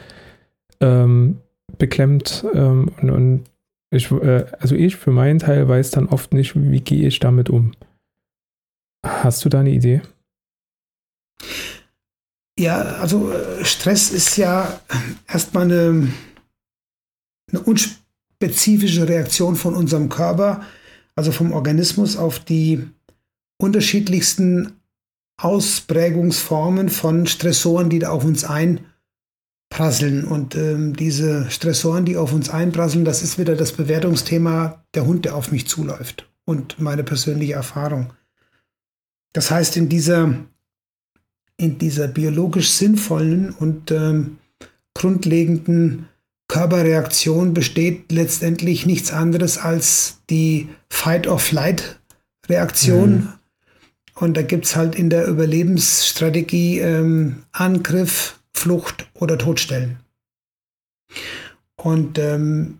ähm, beklemmt ähm, und, und ich, äh, also ich für meinen Teil weiß dann oft nicht, wie gehe ich damit um. Hast du da eine Idee? Ja, also äh, Stress ist ja erstmal eine, eine unspezifische spezifische Reaktion von unserem Körper, also vom Organismus auf die unterschiedlichsten Ausprägungsformen von Stressoren, die da auf uns einprasseln. Und ähm, diese Stressoren, die auf uns einprasseln, das ist wieder das Bewertungsthema der Hund, der auf mich zuläuft und meine persönliche Erfahrung. Das heißt, in dieser, in dieser biologisch sinnvollen und ähm, grundlegenden Körperreaktion besteht letztendlich nichts anderes als die Fight-or-Flight-Reaktion. Mhm. Und da gibt es halt in der Überlebensstrategie ähm, Angriff, Flucht oder Todstellen. Und ähm,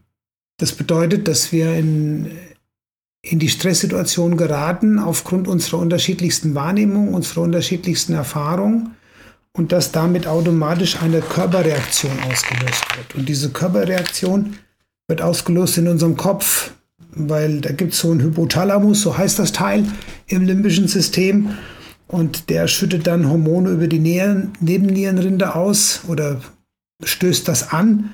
das bedeutet, dass wir in, in die Stresssituation geraten aufgrund unserer unterschiedlichsten Wahrnehmung, unserer unterschiedlichsten Erfahrung und dass damit automatisch eine Körperreaktion ausgelöst wird. Und diese Körperreaktion wird ausgelöst in unserem Kopf, weil da gibt es so einen Hypothalamus, so heißt das Teil im limbischen System. Und der schüttet dann Hormone über die Nieren, Nebennierenrinde aus oder stößt das an.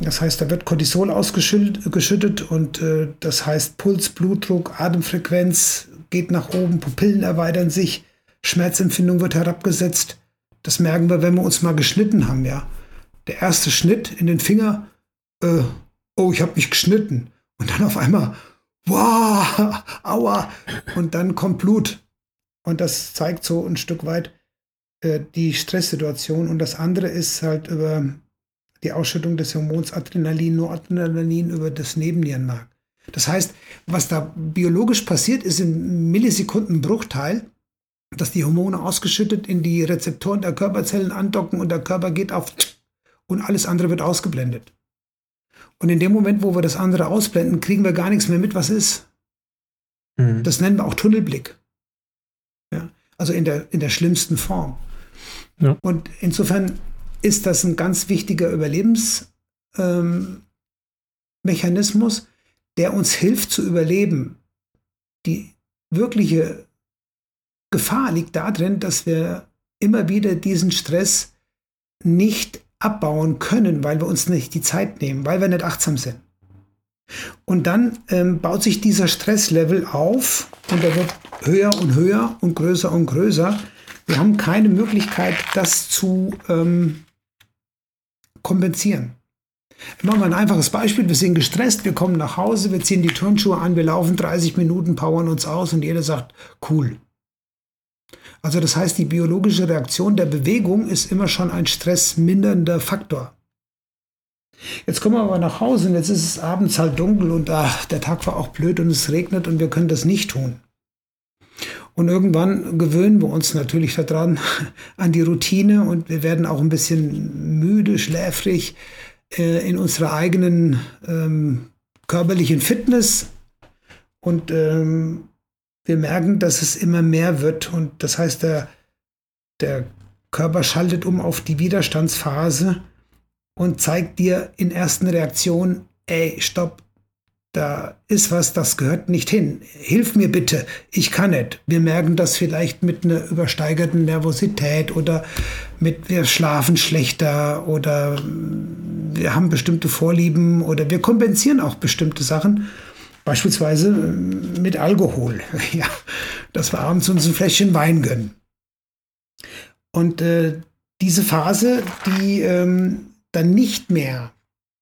Das heißt, da wird Cortisol ausgeschüttet und äh, das heißt Puls, Blutdruck, Atemfrequenz geht nach oben, Pupillen erweitern sich, Schmerzempfindung wird herabgesetzt. Das merken wir, wenn wir uns mal geschnitten haben, ja. Der erste Schnitt in den Finger, äh, oh, ich habe mich geschnitten. Und dann auf einmal, wow, aua. Und dann kommt Blut. Und das zeigt so ein Stück weit äh, die Stresssituation. Und das andere ist halt über die Ausschüttung des Hormons Adrenalin, Noradrenalin über das Nebennierenmark. Das heißt, was da biologisch passiert, ist in Millisekunden Bruchteil dass die Hormone ausgeschüttet in die Rezeptoren der Körperzellen andocken und der Körper geht auf und alles andere wird ausgeblendet. Und in dem Moment, wo wir das andere ausblenden, kriegen wir gar nichts mehr mit, was ist. Mhm. Das nennen wir auch Tunnelblick. Ja? Also in der, in der schlimmsten Form. Ja. Und insofern ist das ein ganz wichtiger Überlebensmechanismus, ähm, der uns hilft zu überleben. Die wirkliche Gefahr liegt darin, dass wir immer wieder diesen Stress nicht abbauen können, weil wir uns nicht die Zeit nehmen, weil wir nicht achtsam sind. Und dann ähm, baut sich dieser Stresslevel auf und er wird höher und höher und größer und größer. Wir haben keine Möglichkeit, das zu ähm, kompensieren. Machen wir ein einfaches Beispiel. Wir sind gestresst, wir kommen nach Hause, wir ziehen die Turnschuhe an, wir laufen 30 Minuten, powern uns aus und jeder sagt, cool, also das heißt, die biologische Reaktion der Bewegung ist immer schon ein stressmindernder Faktor. Jetzt kommen wir aber nach Hause und jetzt ist es abends halt dunkel und ach, der Tag war auch blöd und es regnet und wir können das nicht tun. Und irgendwann gewöhnen wir uns natürlich daran, an die Routine und wir werden auch ein bisschen müde, schläfrig äh, in unserer eigenen ähm, körperlichen Fitness. Und ähm, wir merken, dass es immer mehr wird und das heißt, der, der Körper schaltet um auf die Widerstandsphase und zeigt dir in ersten Reaktionen, ey, stopp, da ist was, das gehört nicht hin. Hilf mir bitte, ich kann nicht. Wir merken das vielleicht mit einer übersteigerten Nervosität oder mit wir schlafen schlechter oder wir haben bestimmte Vorlieben oder wir kompensieren auch bestimmte Sachen. Beispielsweise mit Alkohol. Ja, dass wir abends uns ein Fläschchen Wein gönnen. Und äh, diese Phase, die ähm, dann nicht mehr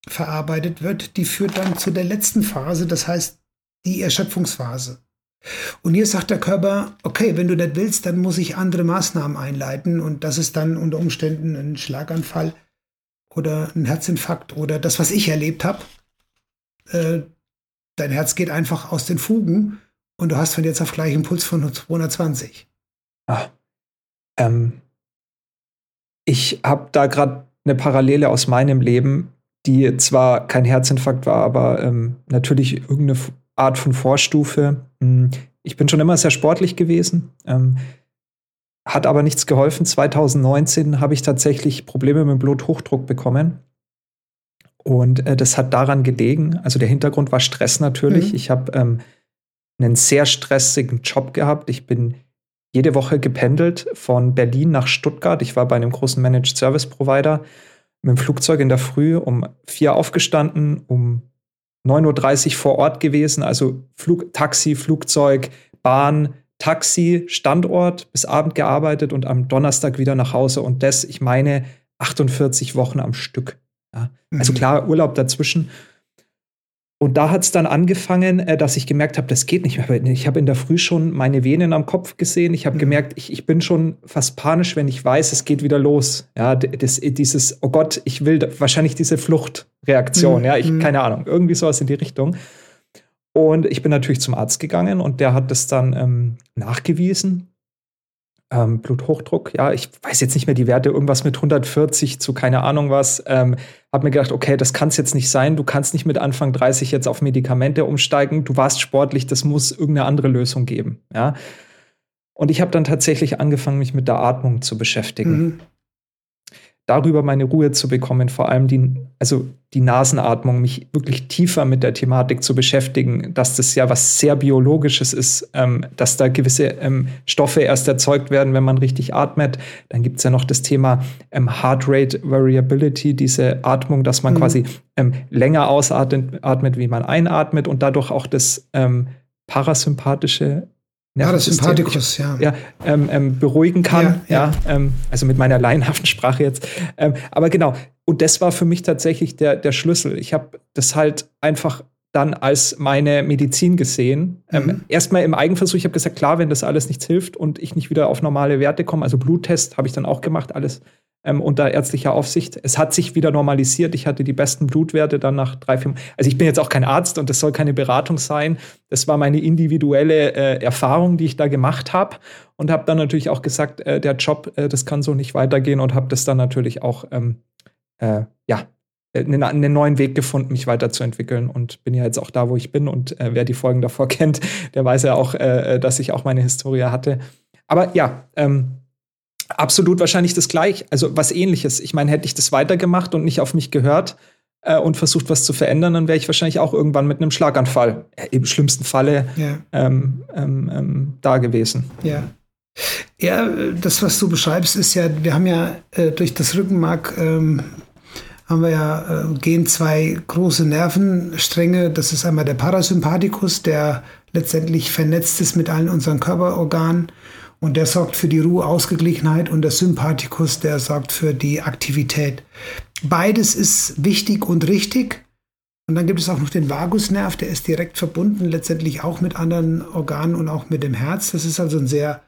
verarbeitet wird, die führt dann zu der letzten Phase, das heißt die Erschöpfungsphase. Und hier sagt der Körper, okay, wenn du das willst, dann muss ich andere Maßnahmen einleiten und das ist dann unter Umständen ein Schlaganfall oder ein Herzinfarkt oder das, was ich erlebt habe. Äh, dein Herz geht einfach aus den Fugen und du hast von jetzt auf gleich einen Puls von 220. Ah, ähm, ich habe da gerade eine Parallele aus meinem Leben die zwar kein Herzinfarkt war, aber ähm, natürlich irgendeine Art von Vorstufe. Hm, ich bin schon immer sehr sportlich gewesen, ähm, hat aber nichts geholfen. 2019 habe ich tatsächlich Probleme mit dem Bluthochdruck bekommen. Und äh, das hat daran gelegen, also der Hintergrund war Stress natürlich. Mhm. Ich habe ähm, einen sehr stressigen Job gehabt. Ich bin jede Woche gependelt von Berlin nach Stuttgart. Ich war bei einem großen Managed Service Provider mit dem Flugzeug in der Früh um vier aufgestanden, um 9.30 Uhr vor Ort gewesen, also Flug, Taxi, Flugzeug, Bahn, Taxi, Standort, bis Abend gearbeitet und am Donnerstag wieder nach Hause. Und das, ich meine, 48 Wochen am Stück. Ja. Also mhm. klar, Urlaub dazwischen. Und da hat es dann angefangen, äh, dass ich gemerkt habe, das geht nicht mehr. Ich habe in der Früh schon meine Venen am Kopf gesehen. Ich habe mhm. gemerkt, ich, ich bin schon fast panisch, wenn ich weiß, es geht wieder los. Ja, das, dieses, oh Gott, ich will wahrscheinlich diese Fluchtreaktion. Mhm. Ja, ich, mhm. keine Ahnung, irgendwie sowas in die Richtung. Und ich bin natürlich zum Arzt gegangen und der hat das dann ähm, nachgewiesen ähm, Bluthochdruck, ja, ich weiß jetzt nicht mehr die Werte, irgendwas mit 140 zu keine Ahnung was. Ähm, hab mir gedacht, okay, das kann es jetzt nicht sein. Du kannst nicht mit Anfang 30 jetzt auf Medikamente umsteigen. Du warst sportlich, das muss irgendeine andere Lösung geben, ja. Und ich habe dann tatsächlich angefangen, mich mit der Atmung zu beschäftigen. Mhm darüber meine Ruhe zu bekommen, vor allem die, also die Nasenatmung, mich wirklich tiefer mit der Thematik zu beschäftigen, dass das ja was sehr Biologisches ist, ähm, dass da gewisse ähm, Stoffe erst erzeugt werden, wenn man richtig atmet. Dann gibt es ja noch das Thema ähm, Heart Rate Variability, diese Atmung, dass man mhm. quasi ähm, länger ausatmet, atmet, wie man einatmet und dadurch auch das ähm, parasympathische Parasympathikus, ja. ja ähm, ähm, beruhigen kann. Ja, ja. ja ähm, also mit meiner laienhaften Sprache jetzt. Ähm, aber genau, und das war für mich tatsächlich der, der Schlüssel. Ich habe das halt einfach dann als meine Medizin gesehen. Ähm, mhm. Erstmal im Eigenversuch, ich habe gesagt, klar, wenn das alles nichts hilft und ich nicht wieder auf normale Werte komme, also Bluttest habe ich dann auch gemacht, alles ähm, unter ärztlicher Aufsicht. Es hat sich wieder normalisiert. Ich hatte die besten Blutwerte dann nach drei, vier. Also ich bin jetzt auch kein Arzt und das soll keine Beratung sein. Das war meine individuelle äh, Erfahrung, die ich da gemacht habe und habe dann natürlich auch gesagt, äh, der Job, äh, das kann so nicht weitergehen und habe das dann natürlich auch ähm, äh, ja einen, äh, einen, neuen Weg gefunden, mich weiterzuentwickeln und bin ja jetzt auch da, wo ich bin. Und äh, wer die Folgen davor kennt, der weiß ja auch, äh, dass ich auch meine Historie hatte. Aber ja, ähm, absolut wahrscheinlich das gleiche, also was ähnliches. Ich meine, hätte ich das weitergemacht und nicht auf mich gehört äh, und versucht, was zu verändern, dann wäre ich wahrscheinlich auch irgendwann mit einem Schlaganfall, äh, im schlimmsten Falle, ja. ähm, ähm, ähm, da gewesen. Ja. Ja, das, was du beschreibst, ist ja, wir haben ja äh, durch das Rückenmark ähm, haben wir ja, äh, gehen zwei große Nervenstränge. Das ist einmal der Parasympathikus, der letztendlich vernetzt ist mit allen unseren Körperorganen. Und der sorgt für die Ruhe, Ausgeglichenheit und der Sympathikus, der sorgt für die Aktivität. Beides ist wichtig und richtig. Und dann gibt es auch noch den Vagusnerv, der ist direkt verbunden, letztendlich auch mit anderen Organen und auch mit dem Herz. Das ist also ein sehr,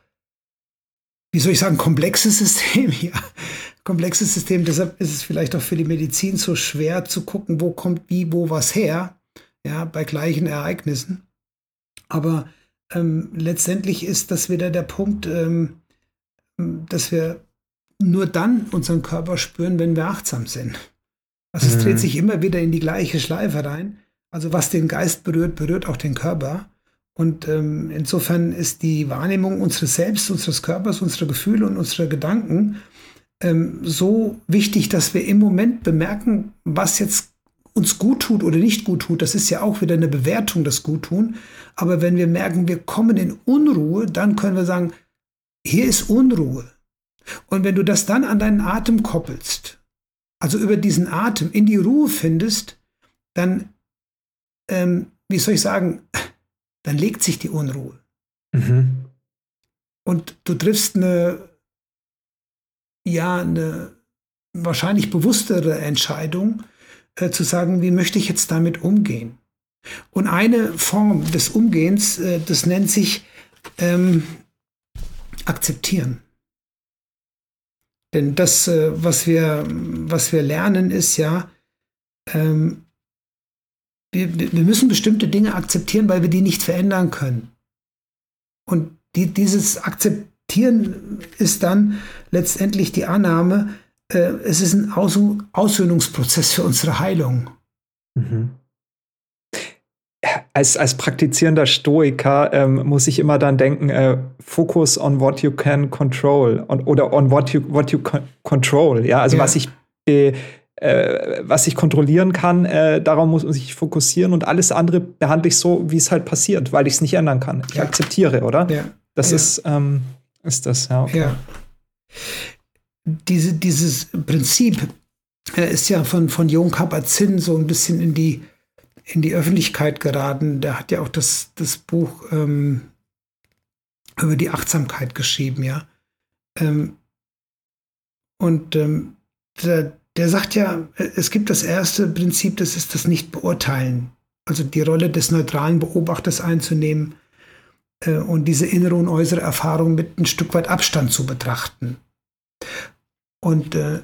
wie soll ich sagen, komplexes System. Ja, komplexes System. Deshalb ist es vielleicht auch für die Medizin so schwer zu gucken, wo kommt wie, wo was her. Ja, bei gleichen Ereignissen. Aber ähm, letztendlich ist das wieder der Punkt, ähm, dass wir nur dann unseren Körper spüren, wenn wir achtsam sind. Also mhm. es dreht mhm. sich immer wieder in die gleiche Schleife rein. Also was den Geist berührt, berührt auch den Körper. Und ähm, insofern ist die Wahrnehmung unseres Selbst, unseres Körpers, unserer Gefühle und unserer Gedanken ähm, so wichtig, dass wir im Moment bemerken, was jetzt uns gut tut oder nicht gut tut, das ist ja auch wieder eine Bewertung, das Guttun. Aber wenn wir merken, wir kommen in Unruhe, dann können wir sagen, hier ist Unruhe. Und wenn du das dann an deinen Atem koppelst, also über diesen Atem in die Ruhe findest, dann, ähm, wie soll ich sagen, dann legt sich die Unruhe. Mhm. Und du triffst eine, ja, eine wahrscheinlich bewusstere Entscheidung, äh, zu sagen, wie möchte ich jetzt damit umgehen? Und eine Form des Umgehens, äh, das nennt sich ähm, akzeptieren. Denn das, äh, was, wir, was wir lernen, ist ja, ähm, wir, wir müssen bestimmte Dinge akzeptieren, weil wir die nicht verändern können. Und die, dieses Akzeptieren ist dann letztendlich die Annahme, äh, es ist ein Aus Aussöhnungsprozess für unsere Heilung. Mhm. Als, als praktizierender Stoiker ähm, muss ich immer dann denken, äh, focus on what you can control on, oder on what you, what you control. Ja, also ja. was ich äh, was ich kontrollieren kann, äh, darauf muss sich fokussieren und alles andere behandle ich so, wie es halt passiert, weil ich es nicht ändern kann. Ich ja. akzeptiere, oder? Ja. Das ja. ist, ähm, ist das, ja. Okay. ja diese, dieses Prinzip ist ja von, von Jon Kabat-Zinn so ein bisschen in die, in die Öffentlichkeit geraten. Der hat ja auch das, das Buch ähm, über die Achtsamkeit geschrieben, ja. Ähm, und ähm, der, der sagt ja, es gibt das erste Prinzip, das ist das Nicht-Beurteilen. Also die Rolle des neutralen Beobachters einzunehmen äh, und diese innere und äußere Erfahrung mit ein Stück weit Abstand zu betrachten. Und äh,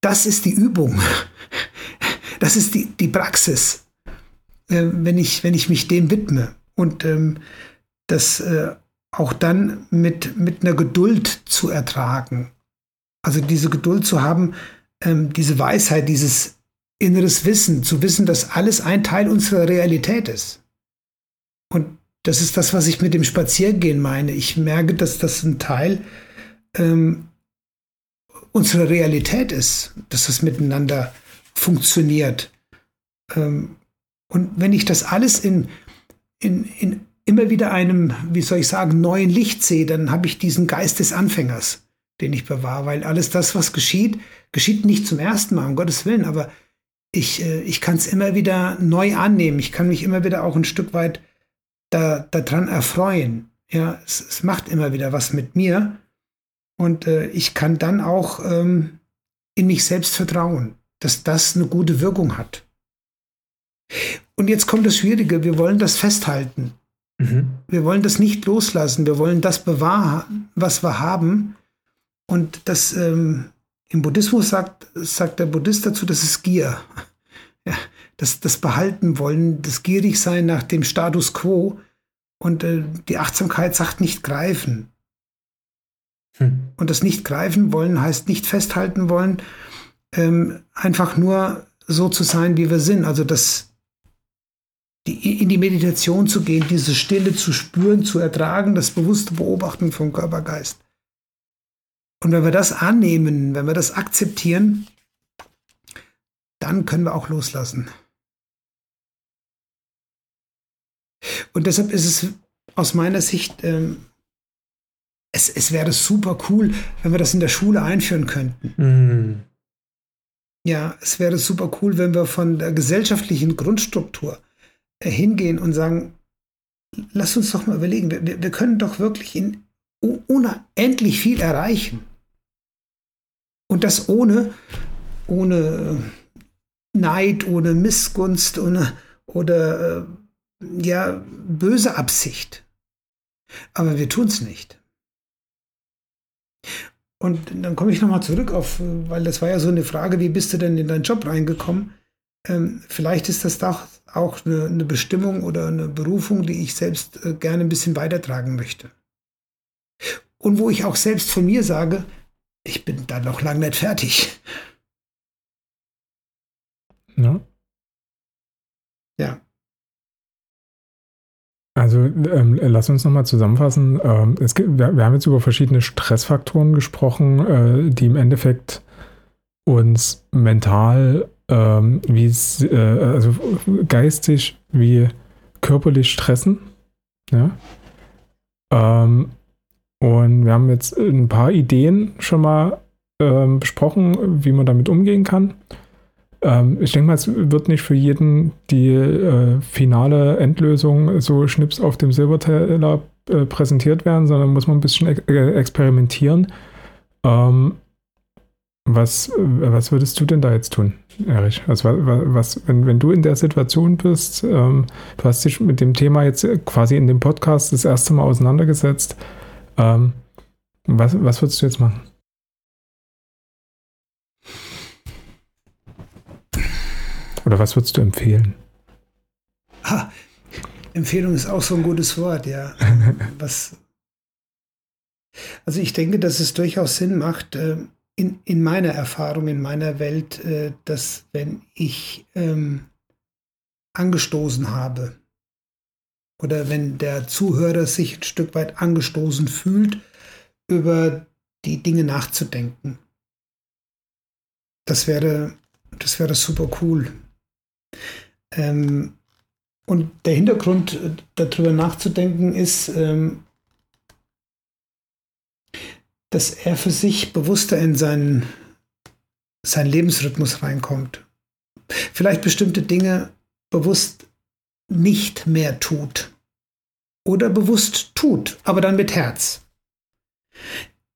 das ist die Übung. Das ist die, die Praxis, äh, wenn, ich, wenn ich mich dem widme. Und ähm, das äh, auch dann mit, mit einer Geduld zu ertragen. Also diese Geduld zu haben, ähm, diese Weisheit, dieses inneres Wissen, zu wissen, dass alles ein Teil unserer Realität ist. Und das ist das, was ich mit dem Spaziergehen meine. Ich merke, dass das ein Teil ähm, unsere Realität ist, dass das miteinander funktioniert. Ähm, und wenn ich das alles in, in, in immer wieder einem, wie soll ich sagen, neuen Licht sehe, dann habe ich diesen Geist des Anfängers, den ich bewahre, weil alles das, was geschieht, geschieht nicht zum ersten Mal, um Gottes Willen, aber ich, äh, ich kann es immer wieder neu annehmen. Ich kann mich immer wieder auch ein Stück weit da, daran erfreuen. Ja, es, es macht immer wieder was mit mir. Und äh, ich kann dann auch ähm, in mich selbst vertrauen, dass das eine gute Wirkung hat. Und jetzt kommt das Schwierige, wir wollen das festhalten. Mhm. Wir wollen das nicht loslassen, wir wollen das bewahren, was wir haben. Und das ähm, im Buddhismus sagt, sagt der Buddhist dazu, das ist Gier. Ja, das, das Behalten wollen, das Gierigsein nach dem Status quo. Und äh, die Achtsamkeit sagt nicht greifen. Hm. Und das nicht greifen wollen heißt nicht festhalten wollen, ähm, einfach nur so zu sein, wie wir sind. Also das, die, in die Meditation zu gehen, diese Stille zu spüren, zu ertragen, das bewusste Beobachten vom Körpergeist. Und wenn wir das annehmen, wenn wir das akzeptieren, dann können wir auch loslassen. Und deshalb ist es aus meiner Sicht ähm, es, es wäre super cool, wenn wir das in der Schule einführen könnten. Mhm. Ja, es wäre super cool, wenn wir von der gesellschaftlichen Grundstruktur äh, hingehen und sagen, lass uns doch mal überlegen, wir, wir können doch wirklich in unendlich viel erreichen. Und das ohne, ohne Neid, ohne Missgunst ohne, oder äh, ja, böse Absicht. Aber wir tun es nicht. Und dann komme ich nochmal zurück auf, weil das war ja so eine Frage, wie bist du denn in deinen Job reingekommen? Ähm, vielleicht ist das doch auch eine, eine, Bestimmung oder eine Berufung, die ich selbst äh, gerne ein bisschen weitertragen möchte. Und wo ich auch selbst von mir sage, ich bin da noch lange nicht fertig. Ja. Ja. Also ähm, lass uns nochmal zusammenfassen. Ähm, es gibt, wir, wir, haben jetzt über verschiedene Stressfaktoren gesprochen, äh, die im Endeffekt uns mental ähm, wie äh, also geistig wie körperlich stressen. Ja. Ähm, und wir haben jetzt ein paar Ideen schon mal ähm, besprochen, wie man damit umgehen kann. Ähm, ich denke mal, es wird nicht für jeden die äh, finale Endlösung so schnips auf dem Silberteller äh, präsentiert werden, sondern muss man ein bisschen ex äh, experimentieren. Ähm, was, was würdest du denn da jetzt tun, Erich? Also was, wenn, wenn du in der Situation bist, ähm, du hast dich mit dem Thema jetzt quasi in dem Podcast das erste Mal auseinandergesetzt, ähm, was, was würdest du jetzt machen? Oder was würdest du empfehlen? Ha, Empfehlung ist auch so ein gutes Wort, ja. was, also ich denke, dass es durchaus Sinn macht, äh, in, in meiner Erfahrung, in meiner Welt, äh, dass wenn ich ähm, angestoßen habe oder wenn der Zuhörer sich ein Stück weit angestoßen fühlt, über die Dinge nachzudenken. Das wäre, das wäre super cool. Ähm, und der Hintergrund, äh, darüber nachzudenken, ist, ähm, dass er für sich bewusster in seinen, seinen Lebensrhythmus reinkommt. Vielleicht bestimmte Dinge bewusst nicht mehr tut. Oder bewusst tut, aber dann mit Herz.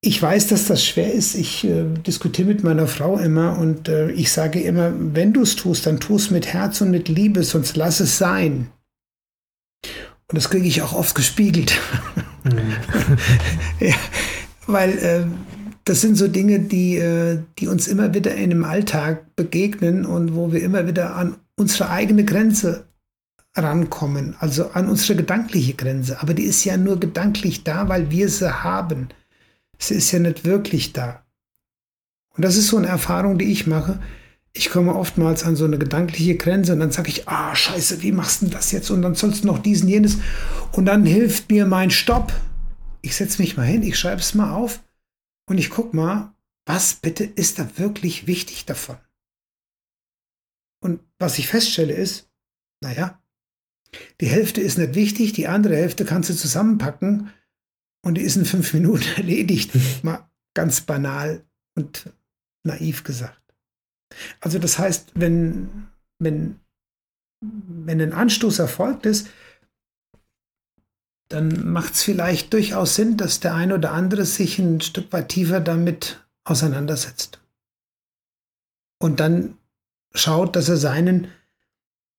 Ich weiß, dass das schwer ist. Ich äh, diskutiere mit meiner Frau immer und äh, ich sage immer, wenn du es tust, dann tu es mit Herz und mit Liebe, sonst lass es sein. Und das kriege ich auch oft gespiegelt. Mhm. ja, weil äh, das sind so Dinge, die, äh, die uns immer wieder in dem Alltag begegnen und wo wir immer wieder an unsere eigene Grenze rankommen, also an unsere gedankliche Grenze. Aber die ist ja nur gedanklich da, weil wir sie haben. Sie ist ja nicht wirklich da. Und das ist so eine Erfahrung, die ich mache. Ich komme oftmals an so eine gedankliche Grenze und dann sage ich, ah, scheiße, wie machst du denn das jetzt? Und dann sollst du noch diesen, jenes. Und dann hilft mir mein Stopp ich setze mich mal hin, ich schreibe es mal auf und ich gucke mal, was bitte ist da wirklich wichtig davon? Und was ich feststelle ist, naja, die Hälfte ist nicht wichtig, die andere Hälfte kannst du zusammenpacken und die ist in fünf Minuten erledigt. mal ganz banal und naiv gesagt. Also das heißt, wenn, wenn, wenn ein Anstoß erfolgt ist, dann macht es vielleicht durchaus Sinn, dass der ein oder andere sich ein Stück weit tiefer damit auseinandersetzt. Und dann schaut, dass er seinen,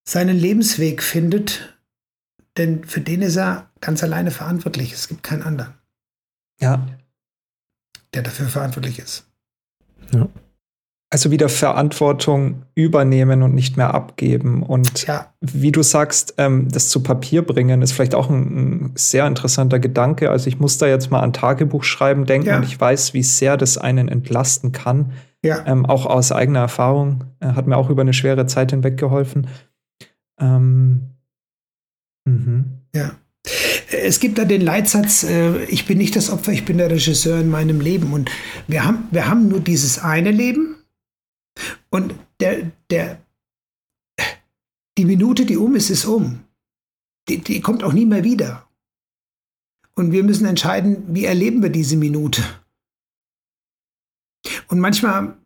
seinen Lebensweg findet, denn für den ist er ganz alleine verantwortlich. Es gibt keinen anderen. Ja. Der dafür verantwortlich ist. Ja. Also wieder Verantwortung übernehmen und nicht mehr abgeben. Und ja. wie du sagst, ähm, das zu Papier bringen, ist vielleicht auch ein, ein, sehr interessanter Gedanke. Also ich muss da jetzt mal an Tagebuch schreiben denken ja. und ich weiß, wie sehr das einen entlasten kann. Ja. Ähm, auch aus eigener Erfahrung. Äh, hat mir auch über eine schwere Zeit hinweg geholfen. Ähm, mhm. Ja. Es gibt da den Leitsatz, äh, ich bin nicht das Opfer, ich bin der Regisseur in meinem Leben. Und wir haben, wir haben nur dieses eine Leben und der, der, die Minute, die um ist, ist um. Die, die kommt auch nie mehr wieder. Und wir müssen entscheiden, wie erleben wir diese Minute. Und manchmal,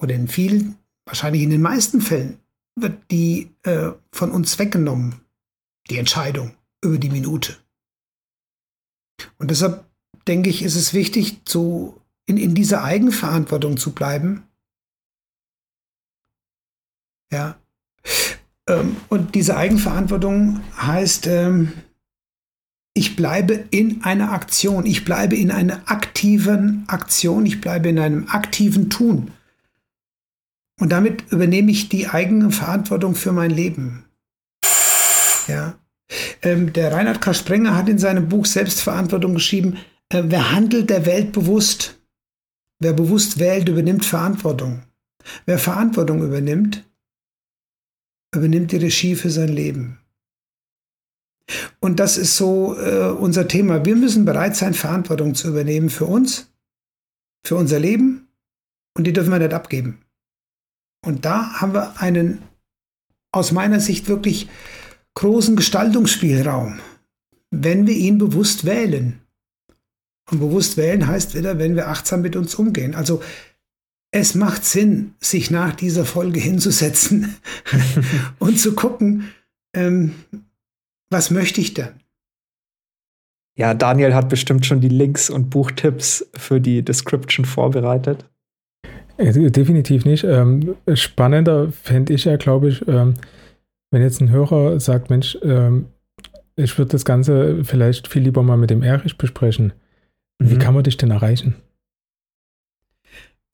oder in vielen, wahrscheinlich in den meisten Fällen, wird die äh, von uns weggenommen, die Entscheidung über die Minute. Und deshalb denke ich, ist es wichtig, so in, in dieser Eigenverantwortung zu bleiben ja. Ähm, und diese Eigenverantwortung heißt, ähm, ich bleibe in einer Aktion, ich bleibe in einer aktiven Aktion, ich bleibe in einem aktiven Tun. Und damit übernehme ich die eigene Verantwortung für mein Leben. Ja. Ähm, der Reinhard K. Sprenger hat in seinem Buch Selbstverantwortung geschrieben, äh, wer handelt der Welt bewusst, wer bewusst wählt, übernimmt Verantwortung. Wer Verantwortung übernimmt, übernimmt die Regie für sein Leben. Und das ist so äh, unser Thema. Wir müssen bereit sein, Verantwortung zu übernehmen für uns, für unser Leben und die dürfen wir nicht abgeben. Und da haben wir einen aus meiner Sicht wirklich großen Gestaltungsspielraum, wenn wir ihn bewusst wählen. Und bewusst wählen heißt wieder, wenn wir achtsam mit uns umgehen. Also es macht Sinn, sich nach dieser Folge hinzusetzen und zu gucken, ähm, was möchte ich denn? Ja, Daniel hat bestimmt schon die Links und Buchtipps für die Description vorbereitet. Äh, definitiv nicht. Ähm, spannender fände ich ja, glaube ich, ähm, wenn jetzt ein Hörer sagt, Mensch, ähm, ich würde das Ganze vielleicht viel lieber mal mit dem Erich besprechen. Mhm. Wie kann man dich denn erreichen?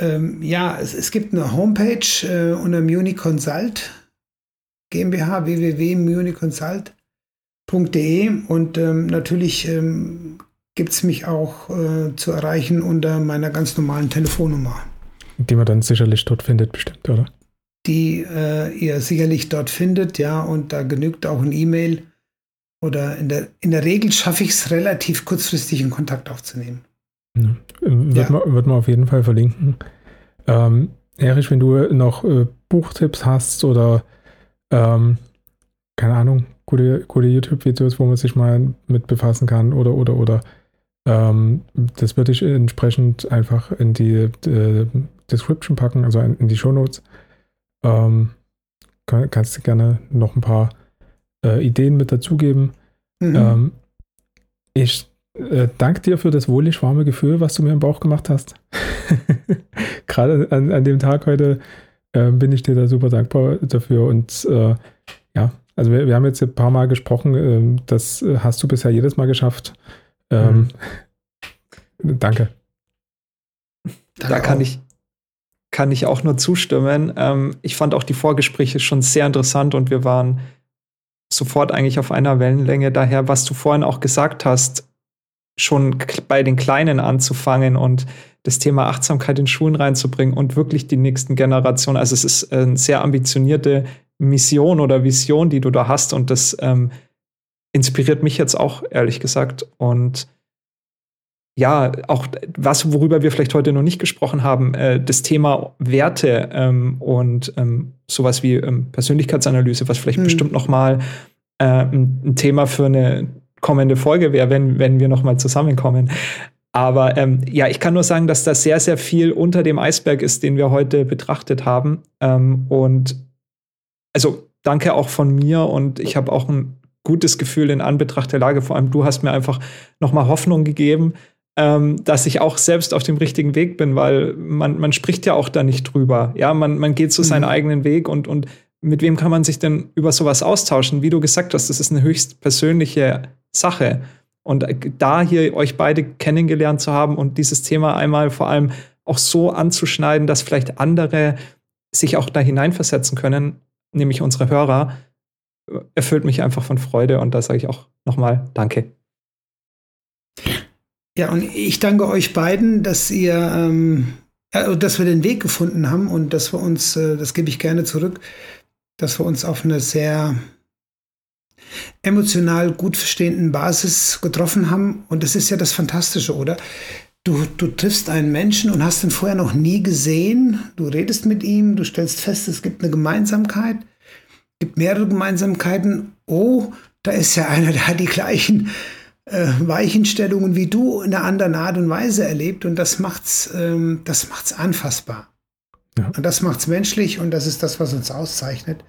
Ähm, ja, es, es, gibt eine Homepage äh, unter Muni Consult GmbH www.municonsult.de und ähm, natürlich ähm, gibt es mich auch äh, zu erreichen unter meiner ganz normalen Telefonnummer. Die man dann sicherlich dort findet, bestimmt, oder? Die äh, ihr sicherlich dort findet, ja, und da genügt auch ein E-Mail. Oder in der, in der Regel schaffe ich es relativ kurzfristig in Kontakt aufzunehmen. Ja. Wird, ja. man, wird man auf jeden Fall verlinken. Ähm, Erich, wenn du noch äh, Buchtipps hast oder ähm, keine Ahnung, gute, gute YouTube-Videos, wo man sich mal mit befassen kann oder oder oder ähm, das würde ich entsprechend einfach in die äh, Description packen, also in, in die Shownotes. Ähm, kann, kannst du gerne noch ein paar äh, Ideen mit dazugeben. Mhm. Ähm, ich äh, danke dir für das wohlig warme Gefühl, was du mir im Bauch gemacht hast. Gerade an, an, dem Tag heute äh, bin ich dir da super dankbar dafür. Und äh, ja, also wir, wir, haben jetzt ein paar Mal gesprochen, ähm, das hast du bisher jedes Mal geschafft. Ähm, mhm. Danke. Da kann ich, kann ich auch nur zustimmen. Ähm, ich fand auch die Vorgespräche schon sehr interessant und wir waren sofort eigentlich auf einer Wellenlänge. Daher, was du vorhin auch gesagt hast, schon bei den Kleinen anzufangen und das Thema Achtsamkeit in Schulen reinzubringen und wirklich die nächsten Generationen. Also es ist eine sehr ambitionierte Mission oder Vision, die du da hast und das ähm, inspiriert mich jetzt auch, ehrlich gesagt. Und ja, auch was, worüber wir vielleicht heute noch nicht gesprochen haben, äh, das Thema Werte ähm, und ähm, sowas wie ähm, Persönlichkeitsanalyse, was vielleicht mhm. bestimmt noch mal äh, ein, ein, Thema für eine kommende Folge wäre, wenn, wenn wir noch mal zusammenkommen. Aber ähm, ja, ich kann nur sagen, dass da sehr, sehr viel unter dem Eisberg ist, den wir heute betrachtet haben. Ähm, und also danke auch von mir und ich habe auch ein gutes Gefühl in Anbetracht der Lage. Vor allem du hast mir einfach noch mal Hoffnung gegeben, ähm, dass ich auch selbst auf dem richtigen Weg bin, weil man, man spricht ja auch da nicht drüber. Ja, man, man geht so mhm. seinen eigenen Weg und, und mit wem kann man sich denn über sowas austauschen? Wie du gesagt hast, das ist eine höchst persönliche Sache. Und da hier euch beide kennengelernt zu haben und dieses Thema einmal vor allem auch so anzuschneiden, dass vielleicht andere sich auch da hineinversetzen können, nämlich unsere Hörer, erfüllt mich einfach von Freude und da sage ich auch nochmal Danke. Ja, und ich danke euch beiden, dass ihr, ähm, äh, dass wir den Weg gefunden haben und dass wir uns, äh, das gebe ich gerne zurück, dass wir uns auf eine sehr emotional gut verstehenden Basis getroffen haben. Und das ist ja das Fantastische, oder? Du, du triffst einen Menschen und hast ihn vorher noch nie gesehen. Du redest mit ihm, du stellst fest, es gibt eine Gemeinsamkeit, gibt mehrere Gemeinsamkeiten. Oh, da ist ja einer, der hat die gleichen äh, Weichenstellungen wie du in einer anderen Art und Weise erlebt und das macht's, ähm, das macht's anfassbar. Ja. Und das macht's menschlich und das ist das, was uns auszeichnet,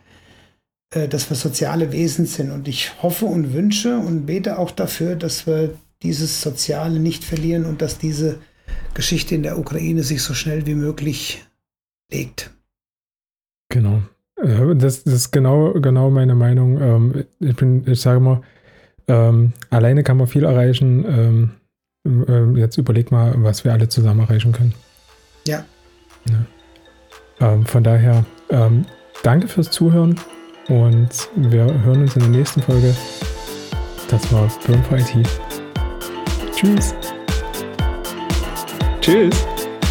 äh, dass wir soziale Wesen sind. Und ich hoffe und wünsche und bete auch dafür, dass wir dieses Soziale nicht verlieren und dass diese Geschichte in der Ukraine sich so schnell wie möglich legt. Genau. Das, das ist genau, genau meine Meinung. Ähm, ich bin, ich sage mal, ähm, alleine kann man viel erreichen. Ähm, ähm, jetzt überleg mal, was wir alle zusammen erreichen können. Ja. ja. Ähm, von daher, ähm, danke fürs Zuhören und wir hören uns in der nächsten Folge. Das war Burn for IT. Tschüss. Tschüss.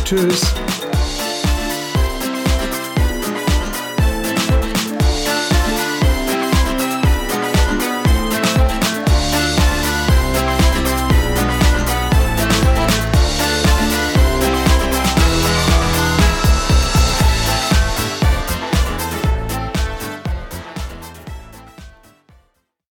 Tschüss.